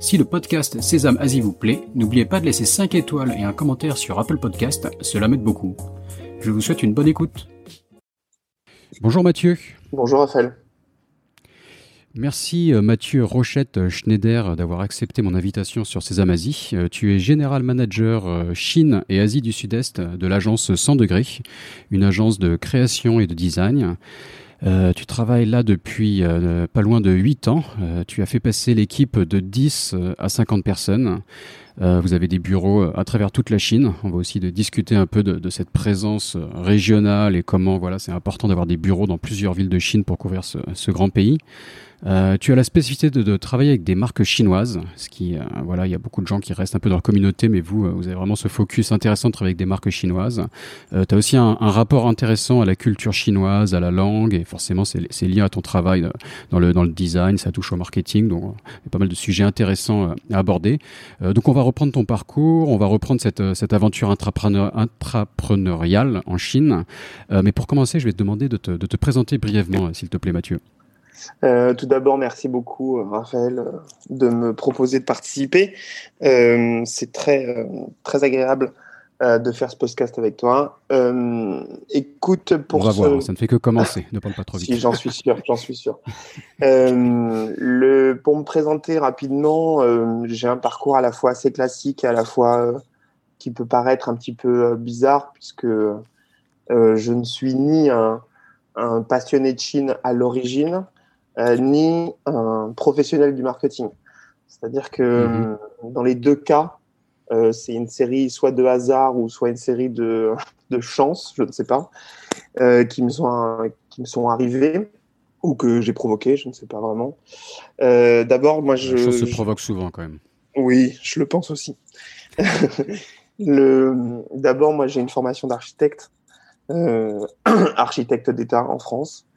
Si le podcast Sésame Asie vous plaît, n'oubliez pas de laisser 5 étoiles et un commentaire sur Apple Podcast, cela m'aide beaucoup. Je vous souhaite une bonne écoute. Bonjour Mathieu. Bonjour Raphaël. Merci euh, Mathieu Rochette Schneider d'avoir accepté mon invitation sur Sésame Asie. Euh, tu es général manager euh, Chine et Asie du Sud-Est de l'agence 100 degrés, une agence de création et de design. Euh, tu travailles là depuis euh, pas loin de 8 ans. Euh, tu as fait passer l'équipe de 10 à 50 personnes. vous avez des bureaux à travers toute la Chine. On va aussi discuter un peu de, cette présence régionale et comment voilà, c'est important d'avoir des bureaux dans plusieurs villes de Chine pour couvrir ce grand pays. Euh, tu as la spécificité de, de, travailler avec des marques chinoises, ce qui, euh, voilà, il y a beaucoup de gens qui restent un peu dans la communauté, mais vous, euh, vous avez vraiment ce focus intéressant de travailler avec des marques chinoises. Euh, tu as aussi un, un, rapport intéressant à la culture chinoise, à la langue, et forcément, c'est lié à ton travail dans le, dans le design, ça touche au marketing, donc il y a pas mal de sujets intéressants à aborder. donc on va reprendre ton parcours, on va reprendre cette, cette aventure intrapreneur, intrapreneuriale en Chine. mais pour commencer, je vais te demander de te, de te présenter brièvement, s'il te plaît, Mathieu. Euh, tout d'abord, merci beaucoup, Raphaël, de me proposer de participer. Euh, c'est très, euh, très agréable euh, de faire ce podcast avec toi. Euh, écoute, pour On va ce... voir, ça ne fait que commencer. ne parle pas trop vite. si, j'en suis sûr, j'en suis sûr. le, pour me présenter rapidement, j'ai un parcours à la fois assez classique et à la fois qui peut paraître un petit peu bizarre, puisque je ne suis ni un, un passionné de Chine à l'origine, euh, ni un professionnel du marketing. C'est-à-dire que mmh. dans les deux cas, euh, c'est une série soit de hasard ou soit une série de, de chance, je ne sais pas, euh, qui, me sont, qui me sont arrivées ou que j'ai provoqué, je ne sais pas vraiment. Euh, D'abord, moi, je. La chose se provoque souvent quand même. Oui, je le pense aussi. D'abord, moi, j'ai une formation d'architecte, euh, architecte d'État en France.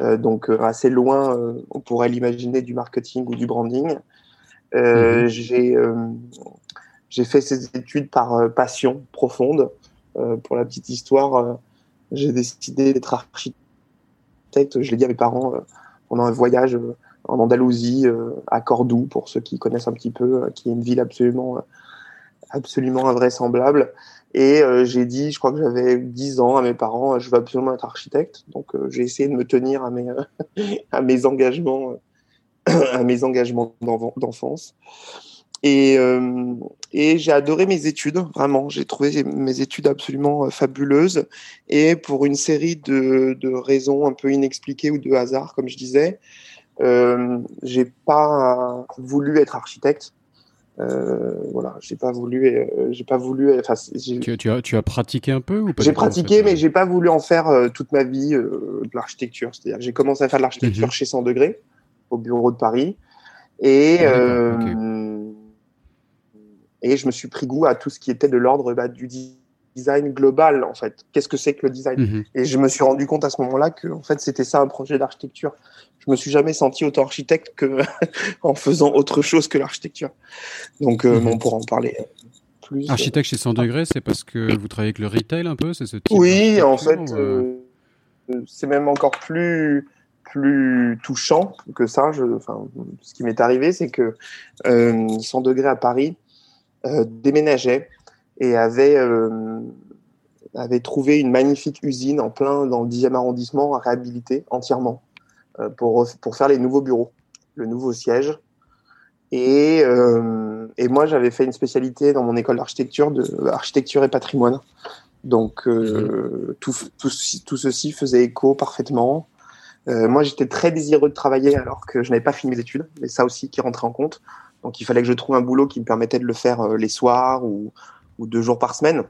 Euh, donc euh, assez loin, euh, on pourrait l'imaginer, du marketing ou du branding. Mmh. J'ai j'ai fait ces études par passion profonde. pour la petite histoire, j'ai décidé d'être architecte. Je l'ai dit à mes parents pendant un voyage en Andalousie, à Cordoue, pour ceux qui connaissent un petit peu, qui est une ville absolument, absolument invraisemblable. Et euh, j'ai dit, je crois que j'avais 10 ans à mes parents, je veux absolument être architecte. Donc euh, j'ai essayé de me tenir à mes, à mes engagements, à mes engagements d'enfance. Et, euh, et j'ai adoré mes études, vraiment. J'ai trouvé mes études absolument fabuleuses. Et pour une série de, de raisons un peu inexpliquées ou de hasard, comme je disais, euh, j'ai pas voulu être architecte. Euh, voilà, j'ai pas voulu, euh, j'ai pas voulu. Enfin, tu, tu, as, tu as pratiqué un peu ou pas J'ai pratiqué, mais j'ai pas voulu en faire euh, toute ma vie euh, de l'architecture. C'est-à-dire, j'ai commencé à faire de l'architecture mm -hmm. chez 100 degrés au bureau de Paris, et ah, okay. et je me suis pris goût à tout ce qui était de l'ordre bah, du design global en fait. Qu'est-ce que c'est que le design? -hmm. Et je me suis rendu compte à ce moment-là que en fait c'était ça un projet d'architecture. Je me suis jamais senti autant architecte que en faisant autre chose que l'architecture. Donc euh, mm -hmm. on pourra en parler plus. Architecte chez 100 degrés, c'est parce que vous travaillez avec le retail un peu, c'est ce type Oui, en fait, euh... c'est même encore plus plus touchant que ça. Je, enfin, ce qui m'est arrivé, c'est que euh, 100 degrés à Paris euh, déménageait et avait, euh, avait trouvé une magnifique usine en plein dans le 10e arrondissement à réhabiliter entièrement euh, pour, pour faire les nouveaux bureaux, le nouveau siège. Et, euh, et moi, j'avais fait une spécialité dans mon école d'architecture, de architecture et patrimoine. Donc, mmh. tout, tout, tout, ceci faisait écho parfaitement. Moi, j'étais très désireux de travailler alors que je n'avais pas fini mes études, mais ça aussi qui rentrait en compte. Donc, il fallait que je trouve un boulot qui me permettait de le faire euh, les soirs ou, ou deux jours par semaine.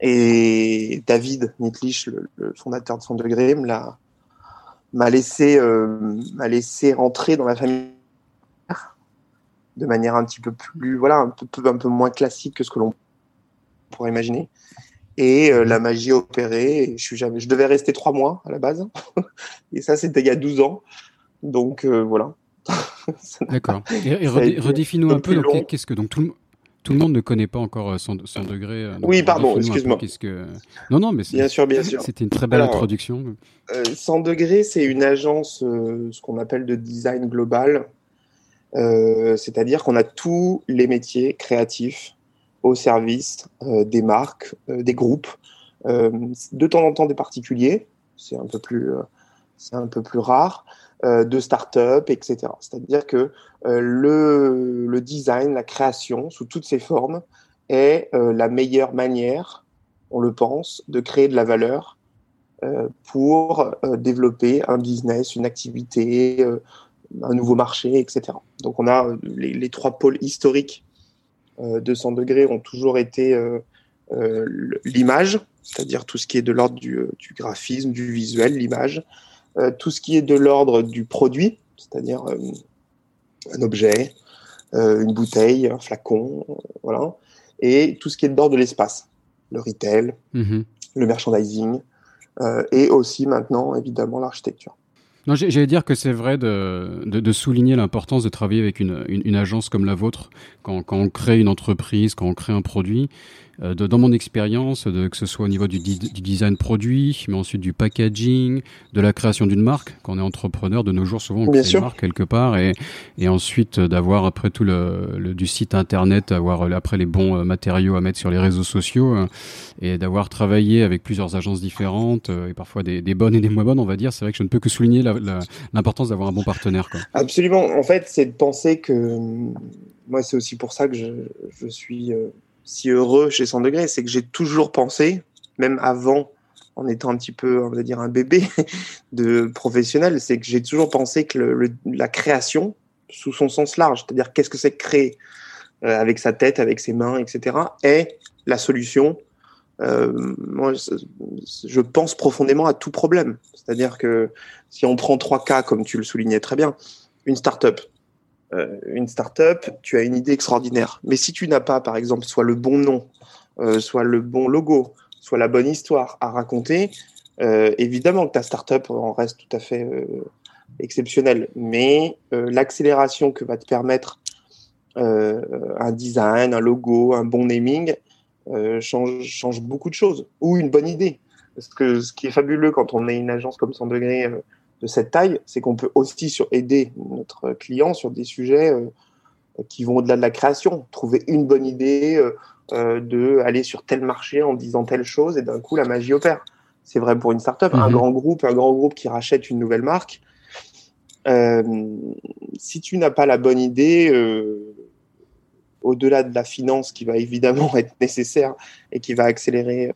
Et David Nitlich, le, le fondateur de 100 degrés, m'a m'a laissé euh, m'a laissé rentrer dans la famille de manière un petit peu plus voilà un peu un peu moins classique que ce que l'on pourrait imaginer. Et euh, la magie a opéré. je, suis jamais... je devais rester trois mois à la base. et ça, c'était il y a 12 ans. Donc voilà. D'accord. Et, redéfinis-nous un peu. Qu'est-ce que donc tout le tout le monde ne connaît pas encore son, son degré. oui, pardon, excuse-moi. Que... Non, non, mais bien sûr, bien sûr. C'était une très belle introduction. 100 degrés, c'est une agence, ce qu'on appelle de design global. Euh, c'est-à-dire qu'on a tous les métiers créatifs au service euh, des marques, euh, des groupes, de temps en temps des particuliers, c'est un peu plus, c'est un peu plus rare, de start-up, etc. C'est-à-dire que le, le, design, la création, sous toutes ses formes, est la meilleure manière, on le pense, de créer de la valeur pour développer un business, une activité, un nouveau marché, etc. Donc on a euh, les, trois pôles historiques euh, de 100 degrés ont toujours été euh, l'image, c'est-à-dire tout ce qui est de l'ordre du, graphisme, du visuel, l'image, tout ce qui est de l'ordre du produit, c'est-à-dire un objet, une bouteille, un flacon, voilà, et tout ce qui est de l'ordre de l'espace, le retail, mm-hmm. le merchandising, et aussi maintenant évidemment l'architecture. Non, j'allais dire que c'est vrai de, de, de, souligner l'importance de travailler avec une, une, une, agence comme la vôtre quand, quand on crée une entreprise, quand on crée un produit. Euh, dans mon expérience, que ce soit au niveau du, design produit, mais ensuite du packaging, de la création d'une marque. Quand on est entrepreneur, de nos jours, souvent on crée une marque quelque part, et, et ensuite euh, d'avoir après tout le, du site internet, avoir euh, après les bons matériaux à mettre sur les réseaux sociaux, et d'avoir travaillé avec plusieurs agences différentes, et parfois des, des, bonnes et des moins bonnes, on va dire. C'est vrai que je ne peux que souligner l'importance d'avoir un bon partenaire. Quoi. Absolument. En fait, c'est de penser que moi, c'est aussi pour ça que je, suis si heureux chez 100 degrés, c'est que j'ai toujours pensé, même avant, en étant un petit peu, on va dire, un bébé de professionnel, c'est que j'ai toujours pensé que la création, sous son sens large, c'est-à-dire qu'est-ce que c'est créer euh, avec sa tête, avec ses mains, etc., est la solution. Euh, moi, je pense profondément à tout problème. C'est-à-dire que si on prend trois cas, comme tu le soulignais très bien, une start-up, euh, une startup, tu as une idée extraordinaire. Mais si tu n'as pas, par exemple, soit le bon nom, euh, soit le bon logo, soit la bonne histoire à raconter, euh, évidemment que ta startup en reste tout à fait exceptionnelle. Mais l'accélération que va te permettre un design, un logo, un bon naming, change, change beaucoup de choses. Ou une bonne idée. Parce que ce qui est fabuleux quand on est une agence comme 100 degrés de cette taille, c'est qu'on peut aussi sur aider notre client sur des sujets euh, qui vont au-delà de la création, trouver une bonne idée euh, euh, de aller sur tel marché en disant telle chose et d'un coup la magie opère. C'est vrai pour une startup, un mhm. grand groupe, un grand groupe qui rachète une nouvelle marque. si tu n'as pas la bonne idée, au-delà de la finance qui va évidemment être nécessaire et qui va accélérer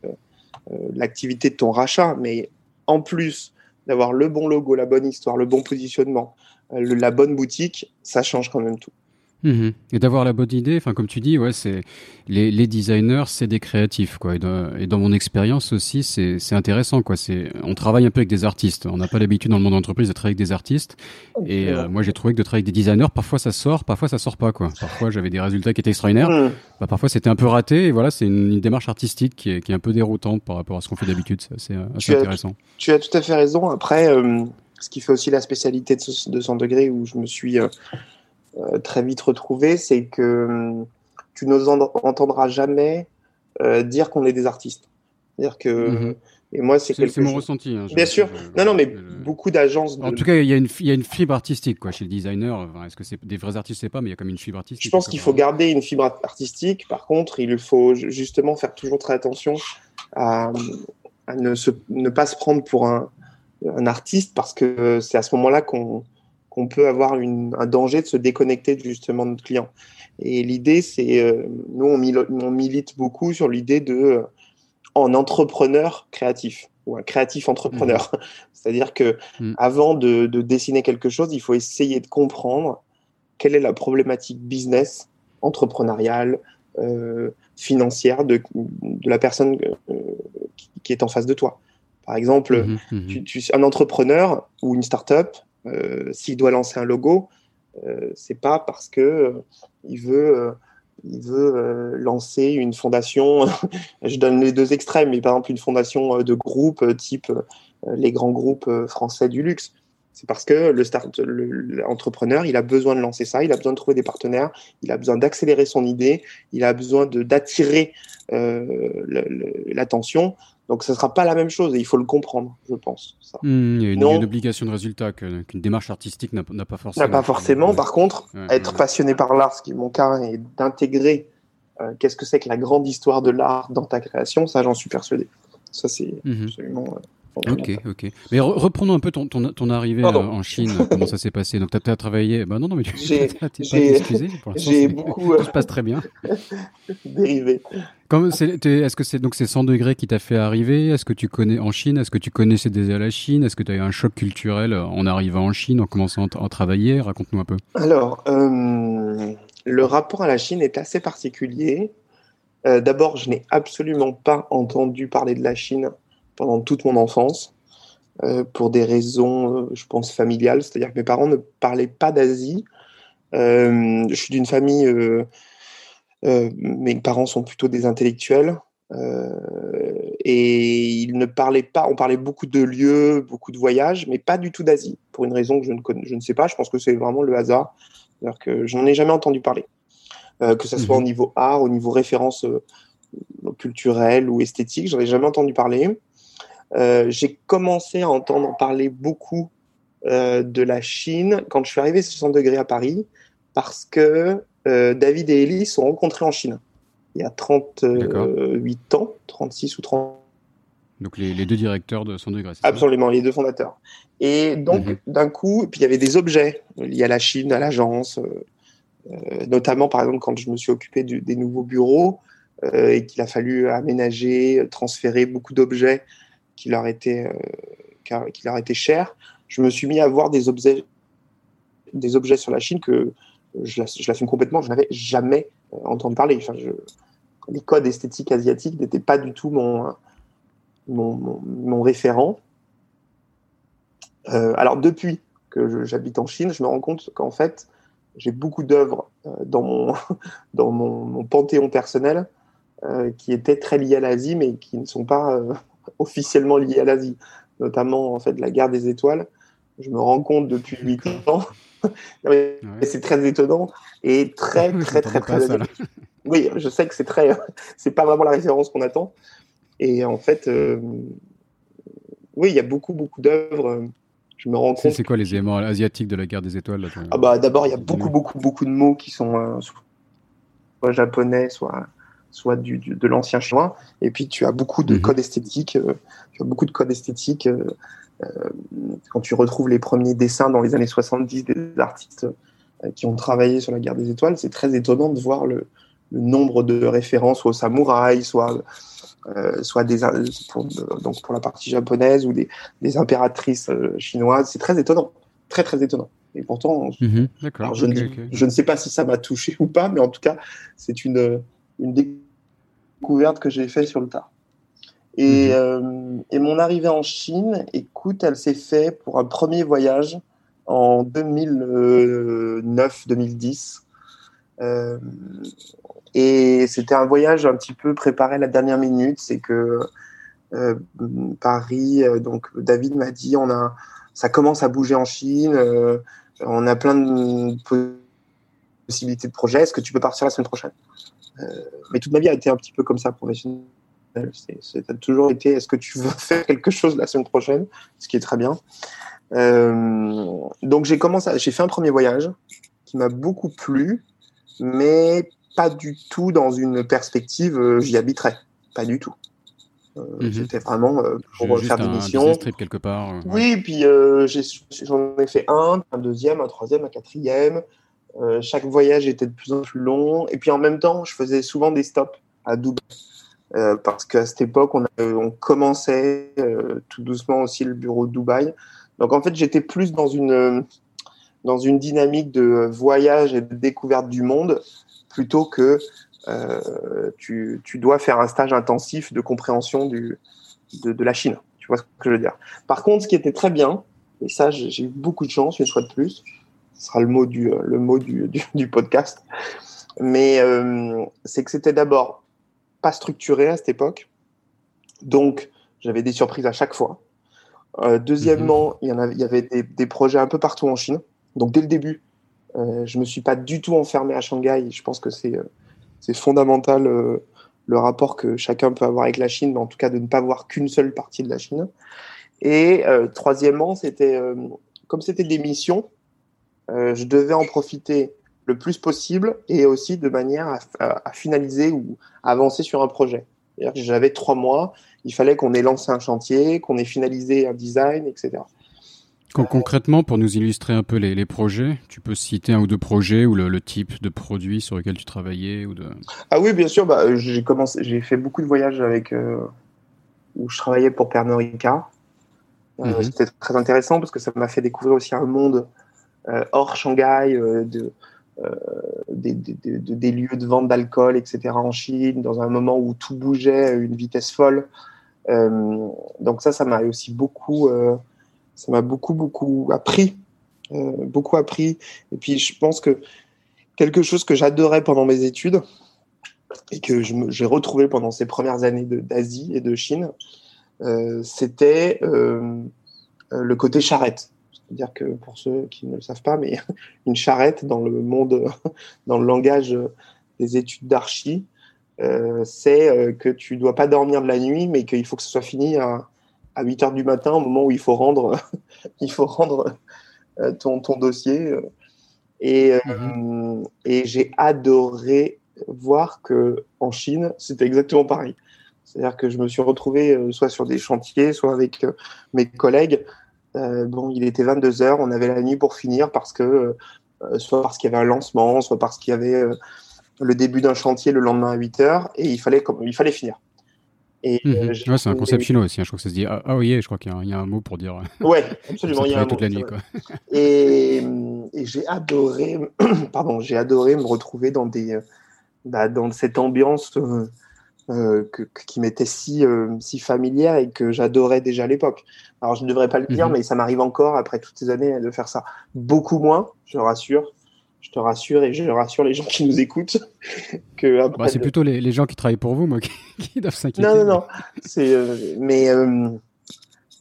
l'activité de ton rachat, mais en plus d'avoir le bon logo, la bonne histoire, le bon positionnement, euh, la bonne boutique, ça change quand même tout. Mhm. Et d'avoir la bonne idée, enfin comme tu dis, ouais, c'est les, les, designers, c'est des créatifs, quoi. Et dans, mon expérience aussi, c'est intéressant, quoi. C'est on travaille un peu avec des artistes. On n'a pas l'habitude dans le monde d'entreprise de travailler avec des artistes. Et euh, moi, j'ai trouvé que de travailler avec des designers, parfois ça sort, parfois ça sort pas, quoi. Parfois j'avais des résultats qui étaient extraordinaires. Hmm. Bah, parfois c'était un peu raté. Et voilà, c'est une, démarche artistique qui est, qui est, un peu déroutante par rapport à ce qu'on fait d'habitude. C'est assez, intéressant. tu as tout à fait raison. Après. Euh, ce qui fait aussi la spécialité de 200 degrés où je me suis euh, euh, très vite retrouvé, c'est que hum, tu nous entendras jamais euh, dire qu'on est des artistes. dire que mhm. et moi c'est quelque mon ressenti. Hein, Bien sûr. non non mais beaucoup d'agences. En tout cas il y a une il y a une fibre artistique quoi chez le designer. Est-ce que c'est des vrais artistes je sais pas mais il y a comme une fibre artistique. Je pense qu'il faut garder une fibre artistique. Par contre il faut justement faire toujours très attention à, ne, se, ne pas se prendre pour un, un artiste parce que c'est à ce moment-là qu'on qu'on peut avoir un danger de se déconnecter justement de notre client. Et l'idée, c'est, euh, nous, on, milite beaucoup sur l'idée de euh, en entrepreneur créatif ou un créatif entrepreneur. Mmh. C'est-à-dire que mmh. avant de, dessiner quelque chose, il faut essayer de comprendre quelle est la problématique business, entrepreneuriale, euh, financière de, de, la personne qui, est en face de toi. Par exemple, mmh, tu, un entrepreneur ou une start-up, s'il doit lancer un logo, euh, c'est pas parce que euh, il veut il veut lancer une fondation. je donne les deux extrêmes, mais par exemple une fondation de groupe type les grands groupes français du luxe. C'est parce que le start, l'entrepreneur, il a besoin de lancer ça, il a besoin de trouver des partenaires, il a besoin d'accélérer son idée, il a besoin d'attirer euh, l'attention. Donc, ce ne sera pas la même chose et il faut le comprendre, je pense. Ça. Mmh, il y a une, obligation de résultat qu'une démarche artistique n'a pas forcément. N'a pas forcément. Par contre, être passionné par l'art, ce qui est mon cas, et d'intégrer euh, qu'est-ce que c'est que la grande histoire de l'art dans ta création, ça, j'en suis persuadé. Ça, c'est mmh absolument. Euh, Ok, ok. Mais reprenons un peu ton, ton, ton arrivée euh, en Chine, comment ça s'est passé? Donc, tu as, travaillé. Bah non, non, mais tu t'es pas excusé. J'ai beaucoup. Tout se passe très bien. dérivé. Est-ce que c'est donc c'est 100 degrés qui t'a fait arriver? Est-ce que tu connais en Chine Est-ce que tu connaissais déjà la Chine? Est-ce que tu as eu un choc culturel en arrivant en Chine, en commençant à travailler? Raconte-nous un peu. Alors, euh, le rapport à la Chine est assez particulier. Euh, d'abord, je n'ai absolument pas entendu parler de la Chine pendant toute mon enfance, euh, pour des raisons, euh, je pense, familiales. C'est-à-dire que mes parents ne parlaient pas d'Asie. Euh, je suis d'une famille, mes parents sont plutôt des intellectuels. et ils ne parlaient pas, on parlait beaucoup de lieux, beaucoup de voyages, mais pas du tout d'Asie, pour une raison que je ne, connais, je ne sais pas. Je pense que c'est vraiment le hasard. C'est-à-dire que je n'en ai jamais entendu parler. que ce soit au mhm. niveau art, au niveau référence culturelle ou esthétique, j'en ai jamais entendu parler. Euh, j'ai commencé à entendre parler beaucoup euh, de la Chine quand je suis arrivé sur 100 degrés à Paris, parce que euh, David et Ellie sont rencontrés en Chine il y a 38 ans, 36 ou 30 donc les, deux directeurs de 100 degrés. Absolument, les deux fondateurs. Et donc mhm. d'un coup, puis il y avait des objets liés à la Chine, à l'agence, notamment par exemple quand je me suis occupé des nouveaux bureaux et qu'il a fallu aménager, transférer beaucoup d'objets qui leur était, euh, qui leur cher, je me suis mis à voir des objets, des objets sur la Chine que je, je l'assume complètement, je n'avais jamais euh, entendu parler. Enfin, les codes esthétiques asiatiques n'étaient pas du tout mon, mon, mon, référent. Euh, alors depuis que j'habite en Chine, je me rends compte qu'en fait, j'ai beaucoup d'œuvres dans, mon, dans mon, panthéon personnel qui étaient très liées à l'Asie, mais qui ne sont pas officiellement lié à l'Asie, notamment en fait la guerre des étoiles. Je me rends compte depuis 8 ans. C'est très étonnant et très très très très, Oui, je sais que c'est très, c'est pas vraiment la référence qu'on attend. Et en fait, euh, oui, il y a beaucoup beaucoup d'œuvres. Je me rends compte. C'est quoi les éléments asiatiques de la guerre des étoiles Ah bah d'abord, il y a beaucoup beaucoup beaucoup de mots qui sont euh, soit japonais, soit soit du, de l'ancien chinois. Et puis tu as beaucoup de mhm. codes esthétiques. Euh, tu as beaucoup de codes esthétiques. Euh, euh, quand tu retrouves les premiers dessins dans les années 70 des artistes qui ont travaillé sur la guerre des étoiles, c'est très étonnant de voir le, nombre de références soit aux samouraïs, soit soit des pour, donc pour la partie japonaise ou des, des impératrices chinoises. C'est très étonnant, très très étonnant. Et pourtant, mhm. je, je, ne sais pas si ça m'a touché ou pas, mais en tout cas, c'est une, une découverte que j'ai fait sur le tard. Et, mhm. euh, et, mon arrivée en Chine, écoute, elle s'est faite pour un premier voyage en 2009-2010. Euh, et c'était un voyage un petit peu préparé à la dernière minute. C'est que euh, Paris, donc David m'a dit, on a, ça commence à bouger en Chine, on a plein de possibilités de projets. Est-ce que tu peux partir la semaine prochaine? Mais toute ma vie a été un petit peu comme ça professionnelle. C'est a toujours été est-ce que tu veux faire quelque chose la semaine prochaine, ce qui est très bien. Euh, donc j'ai commencé, j'ai fait un premier voyage qui m'a beaucoup plu, mais pas du tout dans une perspective euh, j'y habiterai, pas du tout. Mhm. C'était vraiment pour faire des missions. trip quelque part. Oui, puis j'en ai, fait un, un deuxième, un troisième, un quatrième. Euh, chaque voyage était de plus en plus long. Et puis en même temps, je faisais souvent des stops à Dubaï. Euh, parce qu'à cette époque, on, commençait euh, tout doucement aussi le bureau de Dubaï. Donc en fait, j'étais plus dans une, dans une dynamique de voyage et de découverte du monde plutôt que tu, tu, dois faire un stage intensif de compréhension du, de, de, la Chine. Tu vois ce que je veux dire? Par contre, ce qui était très bien, et ça, j'ai eu beaucoup de chance, une fois de plus, ce sera le mot du, euh, le mot du, du, podcast, Mais c'est que c'était d'abord pas structuré à cette époque. Donc, j'avais des surprises à chaque fois. deuxièmement, mhm. il y, en avait, il y avait des, des, projets un peu partout en Chine. Donc, dès le début, je me suis pas du tout enfermé à Shanghai. Je pense que c'est c'est fondamental le rapport que chacun peut avoir avec la Chine, mais en tout cas de ne pas voir qu'une seule partie de la Chine. Et euh, troisièmement, c'était euh, comme c'était des missions, euh, je devais en profiter le plus possible et aussi de manière à, finaliser ou avancer sur un projet. J'avais trois mois, il fallait qu'on ait lancé un chantier, qu'on ait finalisé un design, etc. Concrètement, pour nous illustrer un peu les, projets, tu peux citer un ou deux projets ou le, type de produit sur lequel tu travaillais ou de... Ah oui, bien sûr. Bah, j'ai commencé, j'ai fait beaucoup de voyages avec euh, où je travaillais pour Pernod Ricard. Euh, mhm. C'était très intéressant parce que ça m'a fait découvrir aussi un monde euh, hors Shanghai, de, des, des, lieux de vente d'alcool, etc. en Chine, dans un moment où tout bougeait à une vitesse folle. donc ça, ça m'a aussi beaucoup ça m'a beaucoup, beaucoup appris. Euh, beaucoup appris. Et puis, je pense que quelque chose que j'adorais pendant mes études et que j'ai retrouvé pendant ces premières années d'Asie et de Chine, euh, c'était euh, le côté charrette. C'est-à-dire que pour ceux qui ne le savent pas, mais une charrette dans le monde, dans le langage des études d'archi, c'est que tu dois pas dormir de la nuit, mais qu'il faut que ce soit fini à, à 8 heures du matin, au moment où il faut rendre, il faut rendre euh, ton, ton dossier. Et, euh, mhm. et j'ai adoré voir que en Chine, c'était exactement pareil. C'est-à-dire que je me suis retrouvé euh, soit sur des chantiers, soit avec mes collègues. Bon, il était 22 heures, on avait la nuit pour finir parce que, soit parce qu'il y avait un lancement, soit parce qu'il y avait le début d'un chantier le lendemain à 8 heures, et il fallait, il fallait finir. Et, mhm. euh, ouais, c'est un concept chinois aussi. Hein. Je crois que ça se dit ah, ah oui, je crois qu'il y, a un mot pour dire. Euh, ouais, absolument. il y a un toute la nuit. Quoi. Et, et j'ai adoré, pardon, j'ai adoré me retrouver dans des, bah, dans cette ambiance euh, que, qui m'était si, si familière et que j'adorais déjà à l'époque. Alors je ne devrais pas le dire, mhm. mais ça m'arrive encore après toutes ces années de faire ça. Beaucoup moins, je rassure je te rassure et je rassure les gens qui nous écoutent que bah, c'est plutôt les, gens qui travaillent pour vous moi qui, doivent s'inquiéter non non non c'est euh, mais euh,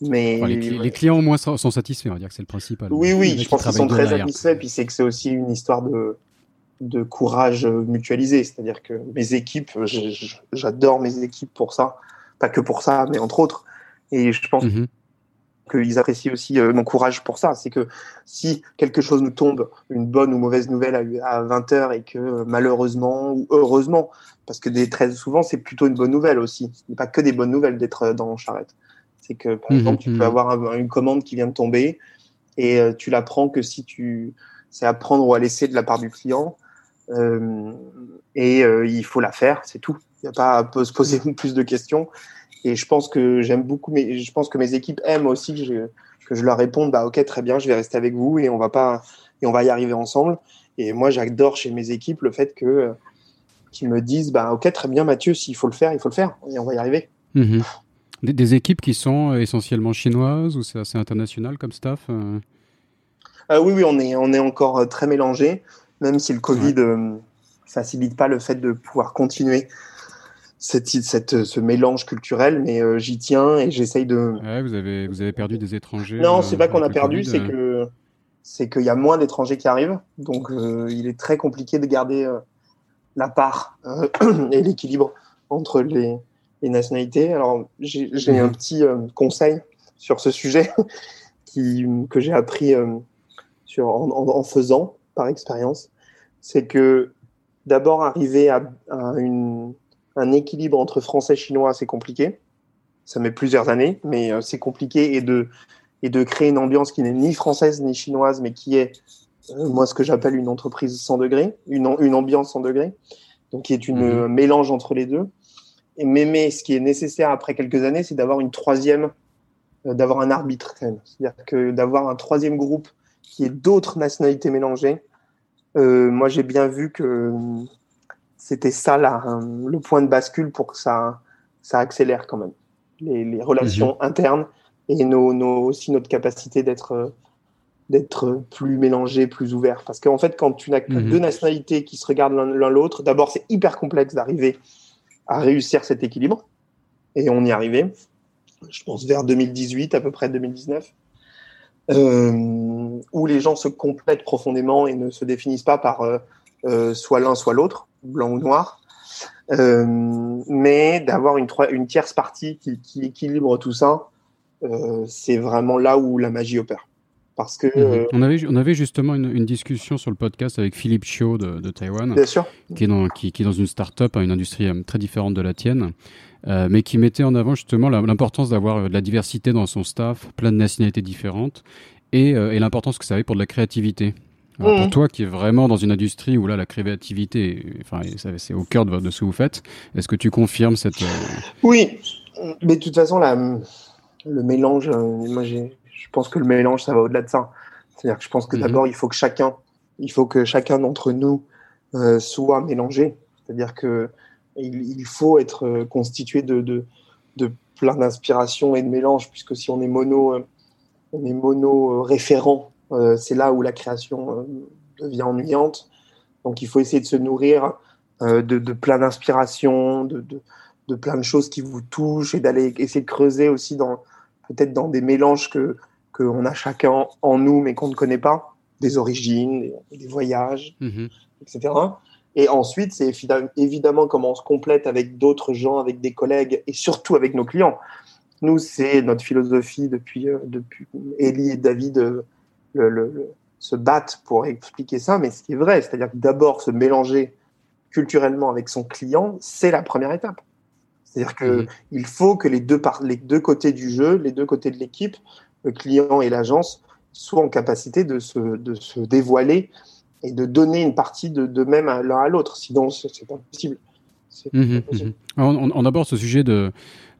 mais les, clients au moins sont, satisfaits on va dire que c'est le principal oui oui je pense qu'ils sont très satisfaits puis c'est que c'est aussi une histoire de de courage mutualisé c'est-à-dire que mes équipes j'adore mes équipes pour ça pas que pour ça mais entre autres et je pense mhm qu'ils apprécient aussi euh, mon courage pour ça. C'est que si quelque chose nous tombe, une bonne ou mauvaise nouvelle à, 20 heures et que euh, malheureusement ou heureusement, parce que des, très souvent c'est plutôt une bonne nouvelle aussi. Ce n'est pas que des bonnes nouvelles d'être euh, dans charrette. C'est que par mmh, exemple tu peux avoir une commande qui vient de tomber et tu la prends que si tu c'est à prendre ou à laisser de la part du client et il faut la faire, c'est tout. Il n'y a pas à se poser plus de questions. Et je pense que j'aime beaucoup, mais je pense que mes équipes aiment aussi que je, que je leur réponde, bah ok, très bien, je vais rester avec vous et on va pas et on va y arriver ensemble. Et moi, j'adore chez mes équipes le fait que qu'ils me disent, bah ok, très bien, Mathieu, s'il faut le faire, il faut le faire et on va y arriver. Mhm. Des, équipes qui sont euh, essentiellement chinoises ou c'est assez international comme staff euh? Euh, Oui, oui, on est on est encore très mélangé, même si le Covid ne facilite pas le fait de pouvoir continuer cette, cette, ce mélange culturel, mais euh, j'y tiens et j'essaye de. vous avez vous avez perdu des étrangers. Non, c'est pas euh, qu'on a perdu, c'est que c'est qu'il y a moins d'étrangers qui arrivent, donc euh, il est très compliqué de garder la part et l'équilibre entre les, les, nationalités. Alors j'ai un mhm. petit conseil sur ce sujet qui que j'ai appris sur en, en, faisant par expérience, c'est que d'abord arriver à, à une un équilibre entre français et chinois, c'est compliqué. Ça met plusieurs années, mais euh, c'est compliqué et de, et de créer une ambiance qui n'est ni française ni chinoise, mais qui est, euh, moi, ce que j'appelle une entreprise 100 degrés, une, une ambiance 100 degrés, donc qui est une mhm. mélange entre les deux. Et mais, mais ce qui est nécessaire après quelques années, c'est d'avoir une troisième, euh, d'avoir un arbitre. C'est-à-dire que d'avoir un troisième groupe qui est d'autres nationalités mélangées. moi, j'ai bien vu que c'était ça là, le point de bascule pour que ça, ça accélère quand même les, relations internes et nos, nos, aussi notre capacité d'être d'être plus mélangé, plus ouvert. Parce qu'en fait, quand tu n'as que mhm. deux nationalités qui se regardent l'un l'autre, d'abord, c'est hyper complexe d'arriver à réussir cet équilibre. Et on y arrivait, je pense, vers 2018, à peu près 2019, euh, où les gens se complètent profondément et ne se définissent pas par euh, euh, soit l'un, soit l'autre, blanc ou noir. mais d'avoir une, une tierce partie qui, qui équilibre tout ça, c'est vraiment là où la magie opère. Parce que, mhm. euh, on, avait, on avait justement une, discussion sur le podcast avec Philippe Chiu de, de Taïwan, Qui, est dans, qui, qui est dans une start-up, hein, une industrie euh, très différente de la tienne, euh, mais qui mettait en avant justement l'importance d'avoir de la diversité dans son staff, plein de nationalités différentes, et, et l'importance que ça avait pour de la créativité. Alors Pour toi qui est vraiment dans une industrie où là la créativité, enfin c'est au cœur de, de, ce que vous faites, est-ce que tu confirmes cette Oui, mais de toute façon la, le mélange, moi j'ai je pense que le mélange, ça va au-delà de ça. C'est-à-dire que je pense que mhm. d'abord, il faut que chacun, il faut que chacun d'entre nous euh, soit mélangé. C'est-à-dire que il, faut être euh, constitué de, de, de plein d'inspirations et de mélanges, puisque si on est mono, euh, on est mono référent, c'est là où la création devient ennuyante. Donc, il faut essayer de se nourrir de, de plein d'inspirations, de, de, de, plein de choses qui vous touchent et d'aller essayer de creuser aussi dans peut-être dans des mélanges que qu'on a chacun en nous, mais qu'on ne connaît pas, des origines, des, voyages, mhm. etc. Et ensuite, c'est évidemment comment on se complète avec d'autres gens, avec des collègues et surtout avec nos clients. Nous, c'est notre philosophie depuis, euh, depuis Ellie et David euh, le, se battent pour expliquer ça, mais ce qui est vrai, c'est-à-dire que d'abord se mélanger culturellement avec son client, c'est la première étape. C'est-à-dire qu'il mhm. faut que les deux, les deux côtés du jeu, les deux côtés de l'équipe, le client et l'agence soient en capacité de se, de se, dévoiler et de donner une partie de, de même l'un à l'autre. Sinon, c'est pas possible. Mmh, mmh, mmh. On, on, aborde ce sujet de,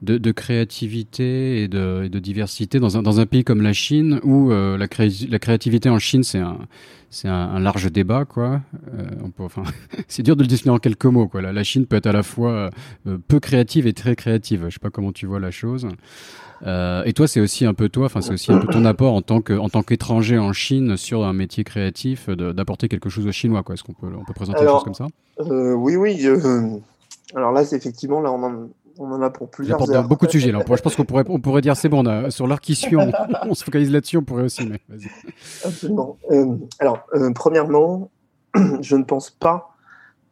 de, de créativité et de, de, diversité dans un, dans un pays comme la Chine où euh, la, la, créativité en Chine c'est un, c'est un, large débat quoi. Euh, enfin, c'est dur de le définir en quelques mots quoi. La, la Chine peut être à la fois euh, peu créative et très créative. Je sais pas comment tu vois la chose. Et toi, c'est aussi un peu toi, enfin, c'est aussi un peu ton apport en tant que, en tant qu'étranger en Chine sur un métier créatif, d'apporter quelque chose aux Chinois, quoi. Est-ce qu'on peut, on peut présenter alors, chose comme ça? Oui, oui. Alors là, c'est effectivement, là, on en, on en a pour plusieurs heures. beaucoup de sujets. Là. Je pense qu'on pourrait, on pourrait dire, c'est bon, on sur l'heure qui suit, on, se focalise là-dessus, on pourrait aussi. Mais Absolument. Euh, alors, euh, premièrement, je ne pense pas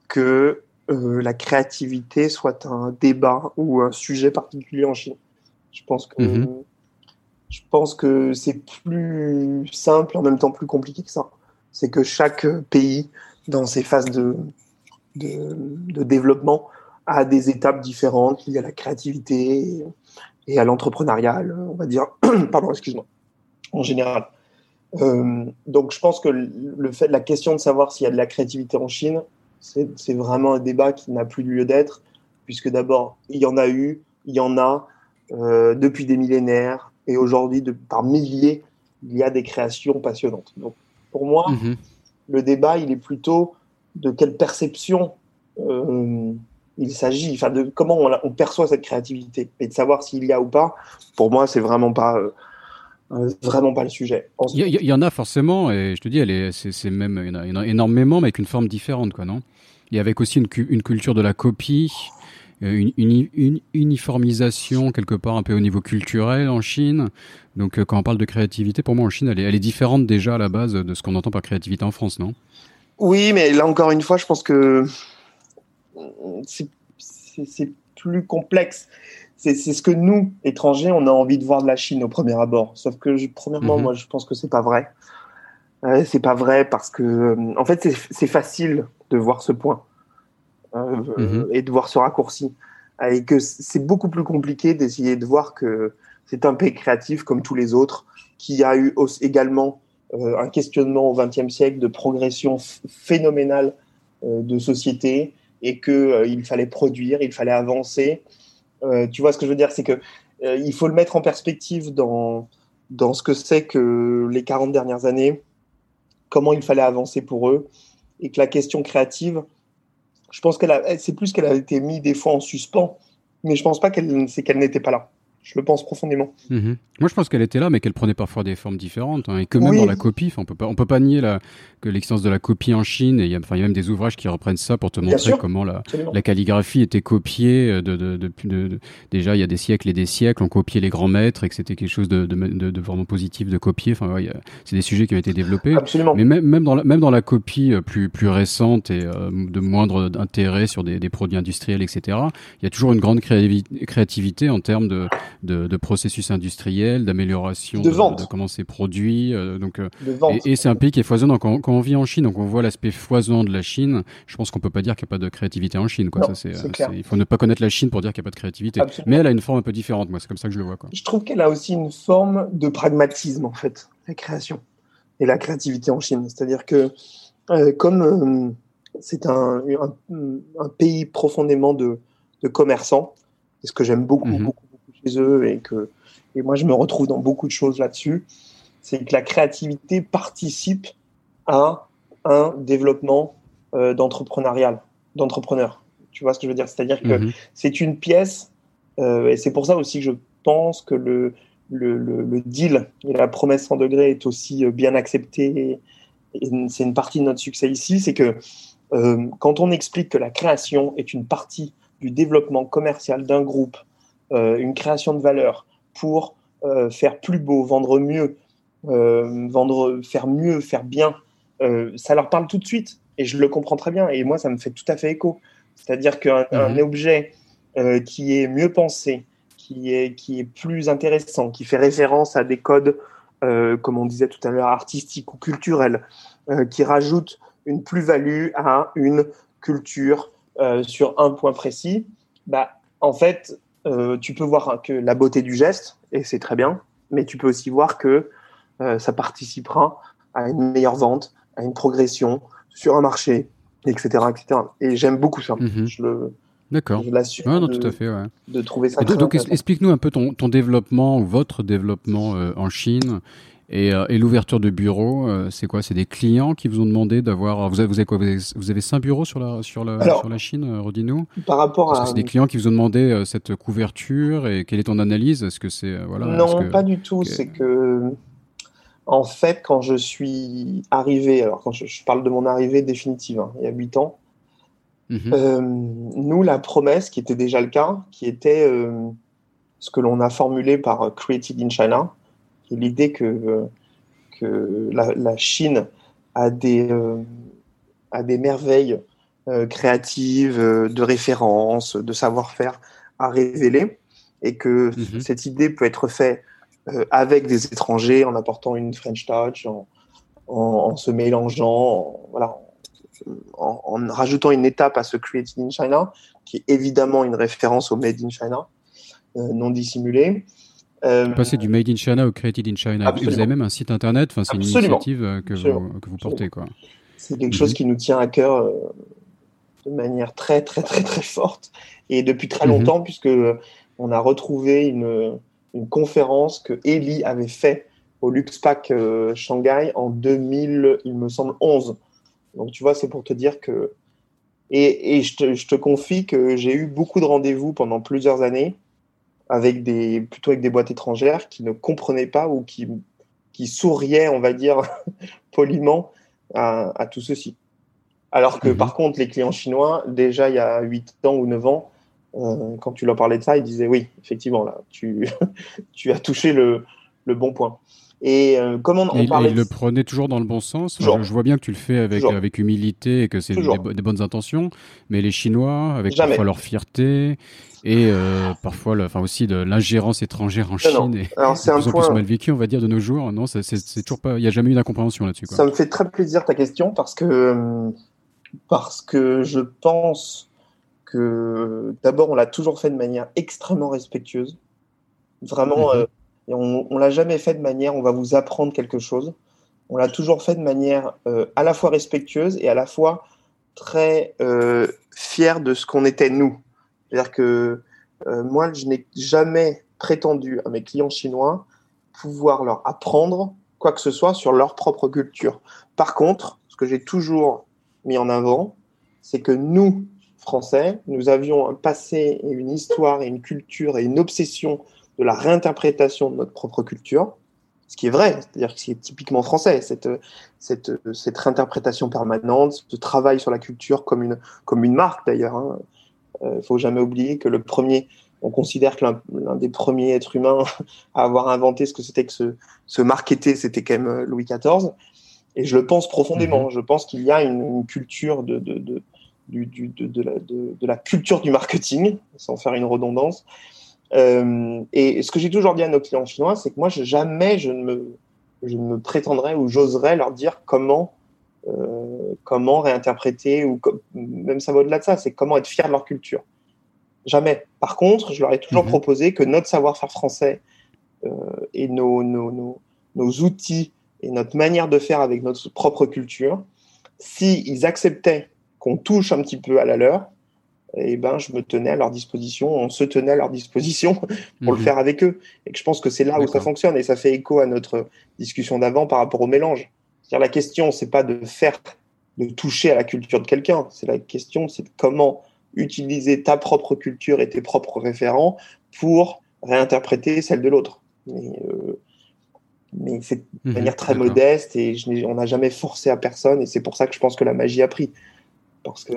que euh, la créativité soit un débat ou un sujet particulier en Chine. Je pense que, mhm. je pense que c'est plus simple, en même temps plus compliqué que ça. C'est que chaque pays, dans ses phases de, de, de, développement, a des étapes différentes liées à la créativité et à l'entrepreneuriat, on va dire. Pardon, excuse-moi. En général. Euh, donc, je pense que le fait, la question de savoir s'il y a de la créativité en Chine, c'est vraiment un débat qui n'a plus lieu d'être, puisque d'abord, il y en a eu, il y en a, euh, depuis des millénaires et aujourd'hui par milliers, il y a des créations passionnantes. Donc pour moi, mhm. le débat, il est plutôt de quelle perception euh, il s'agit, enfin de comment on, perçoit cette créativité et de savoir s'il y a ou pas. Pour moi, c'est vraiment pas euh, vraiment pas le sujet. Il y, en a forcément, et je te dis, c'est même il y en a énormément, mais avec une forme différente, quoi, non? Et avec aussi une, une culture de la copie, une, une, uniformisation quelque part un peu au niveau culturel en Chine. Donc euh, quand on parle de créativité, pour moi en Chine, elle est, elle est différente déjà à la base de ce qu'on entend par créativité en France, non? Oui, mais là encore une fois, je pense que c'est plus complexe. C'est ce que nous, étrangers, on a envie de voir de la Chine au premier abord. Sauf que, premièrement, mhm. moi, je pense que c'est pas vrai. Euh, c'est pas vrai parce que, euh, en fait, c'est facile de voir ce point. Hein, mhm. et de voir ce raccourci. Et que c'est beaucoup plus compliqué d'essayer de voir que c'est un pays créatif comme tous les autres, qui a eu également euh, un questionnement au XXe siècle de progression phénoménale euh, de société et que euh, il fallait produire, il fallait avancer. tu vois ce que je veux dire, c'est que il faut le mettre en perspective dans dans ce que c'est que les 40 dernières années, comment il fallait avancer pour eux, et que la question créative, je pense qu'elle c'est plus qu'elle a été mise des fois en suspens, mais je pense pas qu'elle, c'est qu'elle n'était pas là. Je le pense profondément. Mhm. Moi, je pense qu'elle était là, mais qu'elle prenait parfois des formes différentes. Hein, et que même dans la copie, on peut pas, on peut pas nier la, que l'existence de la copie en Chine. Et il y a, enfin, il y a même des ouvrages qui reprennent ça pour te montrer comment la, la, calligraphie était copiée euh, de, de, de, de, déjà il y a des siècles et des siècles. On copiait les grands maîtres et que c'était quelque chose de, de, vraiment positif de copier. Enfin, ouais, c'est des sujets qui ont été développés. Absolument. Mais même, même dans la, même dans la copie euh, plus plus récente et euh, de moindre intérêt sur des, des, produits industriels, etc. Il y a toujours une grande créativité en termes de, de, de processus industriels, d'amélioration de, vente. comment c'est produit. donc, et, c'est un pays qui est foisonnant. Quand, quand, on vit en Chine, donc on voit l'aspect foisonnant de la Chine. Je pense qu'on peut pas dire qu'il n'y a pas de créativité en Chine. Quoi. ça, il faut ne pas connaître la Chine pour dire qu'il n'y a pas de créativité. Mais elle a une forme un peu différente. Moi, c'est comme ça que je le vois. Quoi. Je trouve qu'elle a aussi une forme de pragmatisme en fait, la création et la créativité en Chine. C'est-à-dire que euh, comme euh, c'est un, un, pays profondément de, de commerçants, c'est ce que j'aime beaucoup, mhm. beaucoup chez eux et que et moi je me retrouve dans beaucoup de choses là-dessus, c'est que la créativité participe à un développement euh, d'entrepreneurial, d'entrepreneur. Tu vois ce que je veux dire? C'est-à-dire que mhm. c'est une pièce, euh, et c'est pour ça aussi que je pense que le, le, le, deal et la promesse 100 degrés est aussi euh, bien accepté. Et, c'est une partie de notre succès ici, c'est que euh, quand on explique que la création est une partie du développement commercial d'un groupe, une création de valeur pour faire plus beau, vendre mieux, vendre, faire mieux, faire bien, euh, ça leur parle tout de suite. Et je le comprends très bien. Et moi, ça me fait tout à fait écho. C'est-à-dire qu'un mhm. objet euh, qui est mieux pensé, qui est, qui est plus intéressant, qui fait référence à des codes, euh, comme on disait tout à l'heure, artistiques ou culturels, qui rajoute une plus-value à une culture sur un point précis, bah, en fait, tu peux voir que la beauté du geste, et c'est très bien, mais tu peux aussi voir que ça participera à une meilleure vente, à une progression sur un marché, etc. etc. Et j'aime beaucoup ça. Mhm. Je le. D'accord. Je l'assure. non, tout à fait. Ouais. De trouver ça. donc, explique-nous un peu ton, ton développement ou votre développement euh, en Chine. Et, euh, et l'ouverture de bureaux, euh, c'est quoi? C'est des clients qui vous ont demandé d'avoir. Vous avez, vous avez quoi? Vous avez, cinq bureaux sur la sur la, sur la Chine, redis-nous. Par rapport à. C'est des clients qui vous ont demandé cette couverture et quelle est ton analyse? Est-ce que c'est voilà Non, pas du tout. C'est que en fait, quand je suis arrivé, alors quand je, parle de mon arrivée définitive, hein, il y a 8 ans, mhm. euh, nous, la promesse, qui était déjà le cas, qui était euh, ce que l'on a formulé par euh, Created in China, l'idée que, que la, Chine a des, a des merveilles créatives, de référence, de savoir-faire à révéler, et que mhm. cette idée peut être faite euh, avec des étrangers, en apportant une French touch, en, en, se mélangeant, en, voilà, en, rajoutant une étape à ce Created in China, qui est évidemment une référence au Made in China, euh, non dissimulé. Euh, passer du Made in China au Created in China. Vous avez même un site internet, enfin, c'est une initiative euh, que vous, que vous portez. quoi. C'est quelque chose mhm. qui nous tient à cœur de manière très, très, très, très forte. Et depuis très mhm. longtemps, puisque on a retrouvé une, une conférence que Eli avait fait au Luxpack euh, Shanghai en 2000, il me semble, 11. Donc, tu vois, c'est pour te dire que. Et, et je, te, je, te, confie que j'ai eu beaucoup de rendez-vous pendant plusieurs années, avec des, plutôt avec des boîtes étrangères qui ne comprenaient pas ou qui, qui souriaient, on va dire, poliment à, à, tout ceci. Alors que, mhm. par contre, les clients chinois, déjà il y a 8 ans ou 9 ans, euh, quand tu leur parlais de ça, ils disaient oui, effectivement, là, tu, tu as touché le, le bon point. Et euh, comment on, parlait il le prenait toujours dans le bon sens. Je, vois bien que tu le fais avec, avec humilité et que c'est des, bonnes intentions. Mais les Chinois, avec parfois leur fierté et euh, parfois, enfin aussi de l'ingérence étrangère en Chine, et Alors, c'est un point... plus mal vécu, on va dire, de nos jours. Non, c'est toujours pas. Il n'y a jamais eu d'incompréhension là-dessus. Ça me fait très plaisir ta question parce que parce que je pense que d'abord, on l'a toujours fait de manière extrêmement respectueuse. Vraiment, mhm. euh, on, on l'a jamais fait de manière, on va vous apprendre quelque chose. On l'a toujours fait de manière euh, à la fois respectueuse et à la fois très euh, fière de ce qu'on était nous. C'est-à-dire que euh, moi, je n'ai jamais prétendu à mes clients chinois pouvoir leur apprendre quoi que ce soit sur leur propre culture. Par contre, ce que j'ai toujours mis en avant, c'est que nous, français, nous avions un passé et une histoire et une culture et une obsession de la réinterprétation de notre propre culture, ce qui est vrai, c'est-à-dire que c'est typiquement français, cette, cette, cette réinterprétation permanente, ce travail sur la culture comme une, comme une marque d'ailleurs. Il hein. ne euh, faut jamais oublier que le premier, on considère que l'un des premiers êtres humains à avoir inventé ce que c'était que se, se marketer, c'était quand même euh, Louis XIV. Et je le pense profondément. Mm-hmm. Je pense qu'il y a une, culture de, de, de, du, la, de, la, culture du marketing, sans faire une redondance, euh, et ce que j'ai toujours dit à nos clients chinois, c'est que moi, je, jamais je ne me, je ne me prétendrais ou j'oserais leur dire comment, euh, comment réinterpréter, ou même ça va au-delà de ça, c'est comment être fier de leur culture. Jamais. Par contre, je leur ai toujours mhm. proposé que notre savoir-faire français euh, et nos, nos, nos, nos, outils et notre manière de faire avec notre propre culture, s'ils ils acceptaient qu'on touche un petit peu à la leur, eh ben, je me tenais à leur disposition, on se tenait à leur disposition pour le mhm. faire avec eux. Et que je pense que c'est là où ça fonctionne et ça fait écho à notre discussion d'avant par rapport au mélange. C'est-à-dire la question, c'est pas de faire, de toucher à la culture de quelqu'un. C'est la question, c'est comment utiliser ta propre culture et tes propres référents pour réinterpréter celle de l'autre. Mais, euh, mais c'est de mhm. manière très modeste et je on n'a jamais forcé à personne et c'est pour ça que je pense que la magie a pris.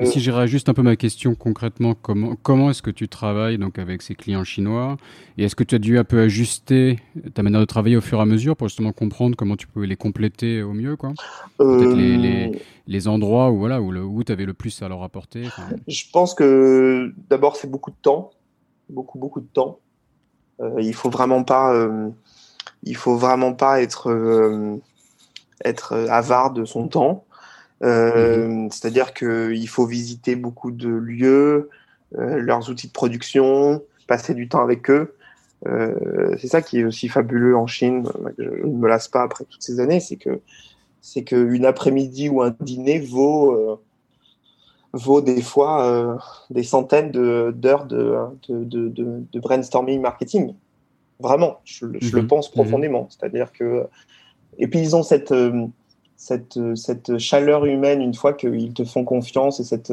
Si j'irais juste un peu ma question concrètement, comment, comment est-ce que tu travailles donc avec ces clients chinois? Et est-ce que tu as dû un peu ajuster ta manière de travailler au fur et à mesure pour justement comprendre comment tu pouvais les compléter au mieux quoi? Peut-être les, les, endroits où, voilà, où, où tu avais le plus à leur apporter Je pense que d'abord c'est beaucoup de temps, beaucoup, beaucoup de temps. Euh, il faut vraiment pas, euh, il faut vraiment pas être, euh, être avare de son temps. Euh, mhm. C'est-à-dire qu'il faut visiter beaucoup de lieux, euh, leurs outils de production, passer du temps avec eux. Euh, c'est ça qui est aussi fabuleux en Chine. Je ne me lasse pas après toutes ces années, c'est que c'est qu'une après-midi ou un dîner vaut vaut des fois des centaines d'heures de de, de, de, brainstorming marketing. Vraiment, je, je le mhm. pense mhm. profondément. C'est-à-dire que et puis ils ont cette cette, cette chaleur humaine une fois qu'ils te font confiance et cette,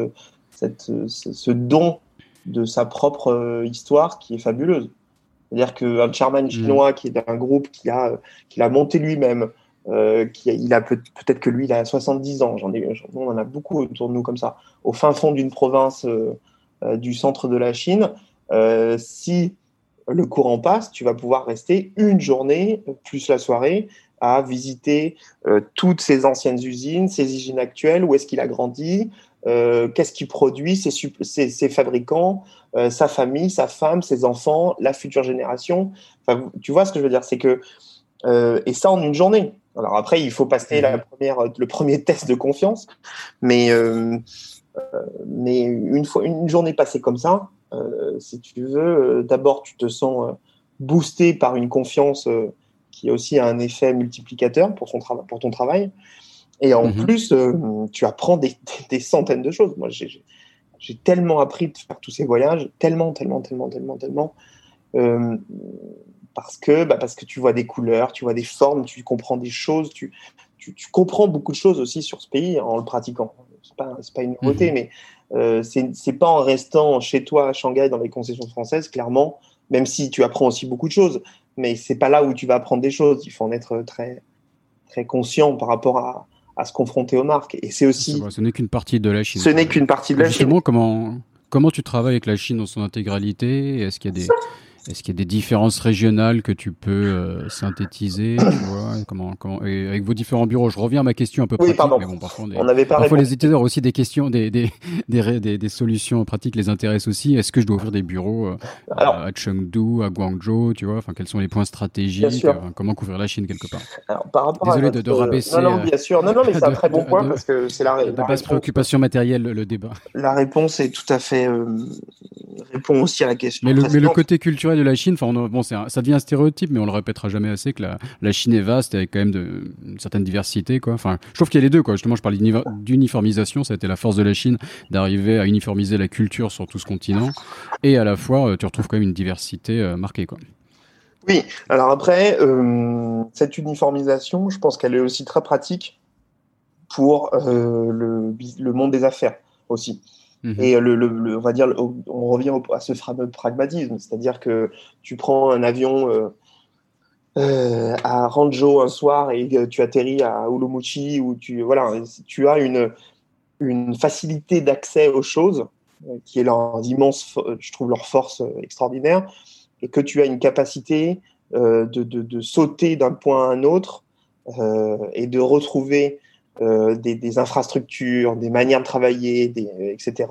cette, ce don de sa propre euh, histoire qui est fabuleuse. C'est-à-dire qu'un chairman mmh. chinois qui est d'un groupe qui a, qui a monté lui-même, euh, qui il a peut-être que lui il a 70 ans, j'en ai, on en a beaucoup autour de nous comme ça, au fin fond d'une province euh, euh, du centre de la Chine. si le courant passe, tu vas pouvoir rester une journée plus la soirée à visiter euh, toutes ses anciennes usines, ses usines actuelles, où est-ce qu'il a grandi, euh, qu'est-ce qu'il produit, ses, ses, ses fabricants, euh, sa famille, sa femme, ses enfants, la future génération. Enfin, tu vois ce que je veux dire, c'est que et ça en une journée. Alors après, il faut passer la première, le premier test de confiance, mais mais une fois une journée passée comme ça, si tu veux, d'abord tu te sens boosté par une confiance qui a aussi un effet multiplicateur pour, son pour ton travail. Et en mhm. plus, euh, tu apprends des, des, centaines de choses. Moi, j'ai tellement appris de faire tous ces voyages, tellement, tellement, tellement, tellement, tellement. Euh, parce, que, bah, parce que tu vois des couleurs, tu vois des formes, tu comprends des choses, tu, tu, tu comprends beaucoup de choses aussi sur ce pays en le pratiquant. C'est pas, pas une nouveauté, mhm. mais euh, c'est pas en restant chez toi à Shanghai dans les concessions françaises, clairement, même si tu apprends aussi beaucoup de choses, mais c'est pas là où tu vas apprendre des choses. Il faut en être très, très conscient par rapport à, à se confronter aux marques. Et c'est aussi. ce n'est qu'une partie de la Chine. Ce n'est qu'une partie de la Chine. comment, comment tu travailles avec la Chine dans son intégralité? Est-ce qu'il y a des, est-ce qu'il y a des différences régionales que tu peux euh, synthétiser tu vois, comment, comment, Avec vos différents bureaux, je reviens à ma question un peu pratique. Mais bon, parfois, on, avait parfois les éditeurs aussi des questions, des, des, des, des, solutions pratiques les intéressent aussi. Est-ce que je dois ouvrir des bureaux euh, à Chengdu, à Guangzhou tu vois enfin, Quels sont les points stratégiques euh, Comment couvrir la Chine quelque part? Alors, par rapport Désolé de, de, rabaisser. Non, non, bien sûr. Non, non, mais c'est un très bon point parce que c'est la, la, base préoccupation matérielle, le, débat. La réponse est tout à fait répond aussi à la question. Mais le, mais le côté culturel de la Chine, enfin, bon, ça devient un stéréotype, mais on le répétera jamais assez que la, Chine est vaste avec quand même une certaine diversité, quoi. Enfin, je trouve qu'il y a les deux, quoi. Justement, je parle d'uniformisation, ça a été la force de la Chine d'arriver à uniformiser la culture sur tout ce continent, et à la fois, euh, tu retrouves quand même une diversité euh, marquée, quoi. Oui, alors après, euh, cette uniformisation, je pense qu'elle est aussi très pratique pour le monde des affaires aussi. Mhm. Et le, on va dire, on revient à ce fameux pragmatisme, c'est-à-dire que tu prends un avion euh, euh, à Ranjo un soir et tu atterris à Urumqi où tu voilà, tu as une une facilité d'accès aux choses euh, qui est leur immense, je trouve leur force extraordinaire, et que tu as une capacité de, de, sauter d'un point à un autre et de retrouver euh, des, infrastructures, des manières de travailler, des, etc.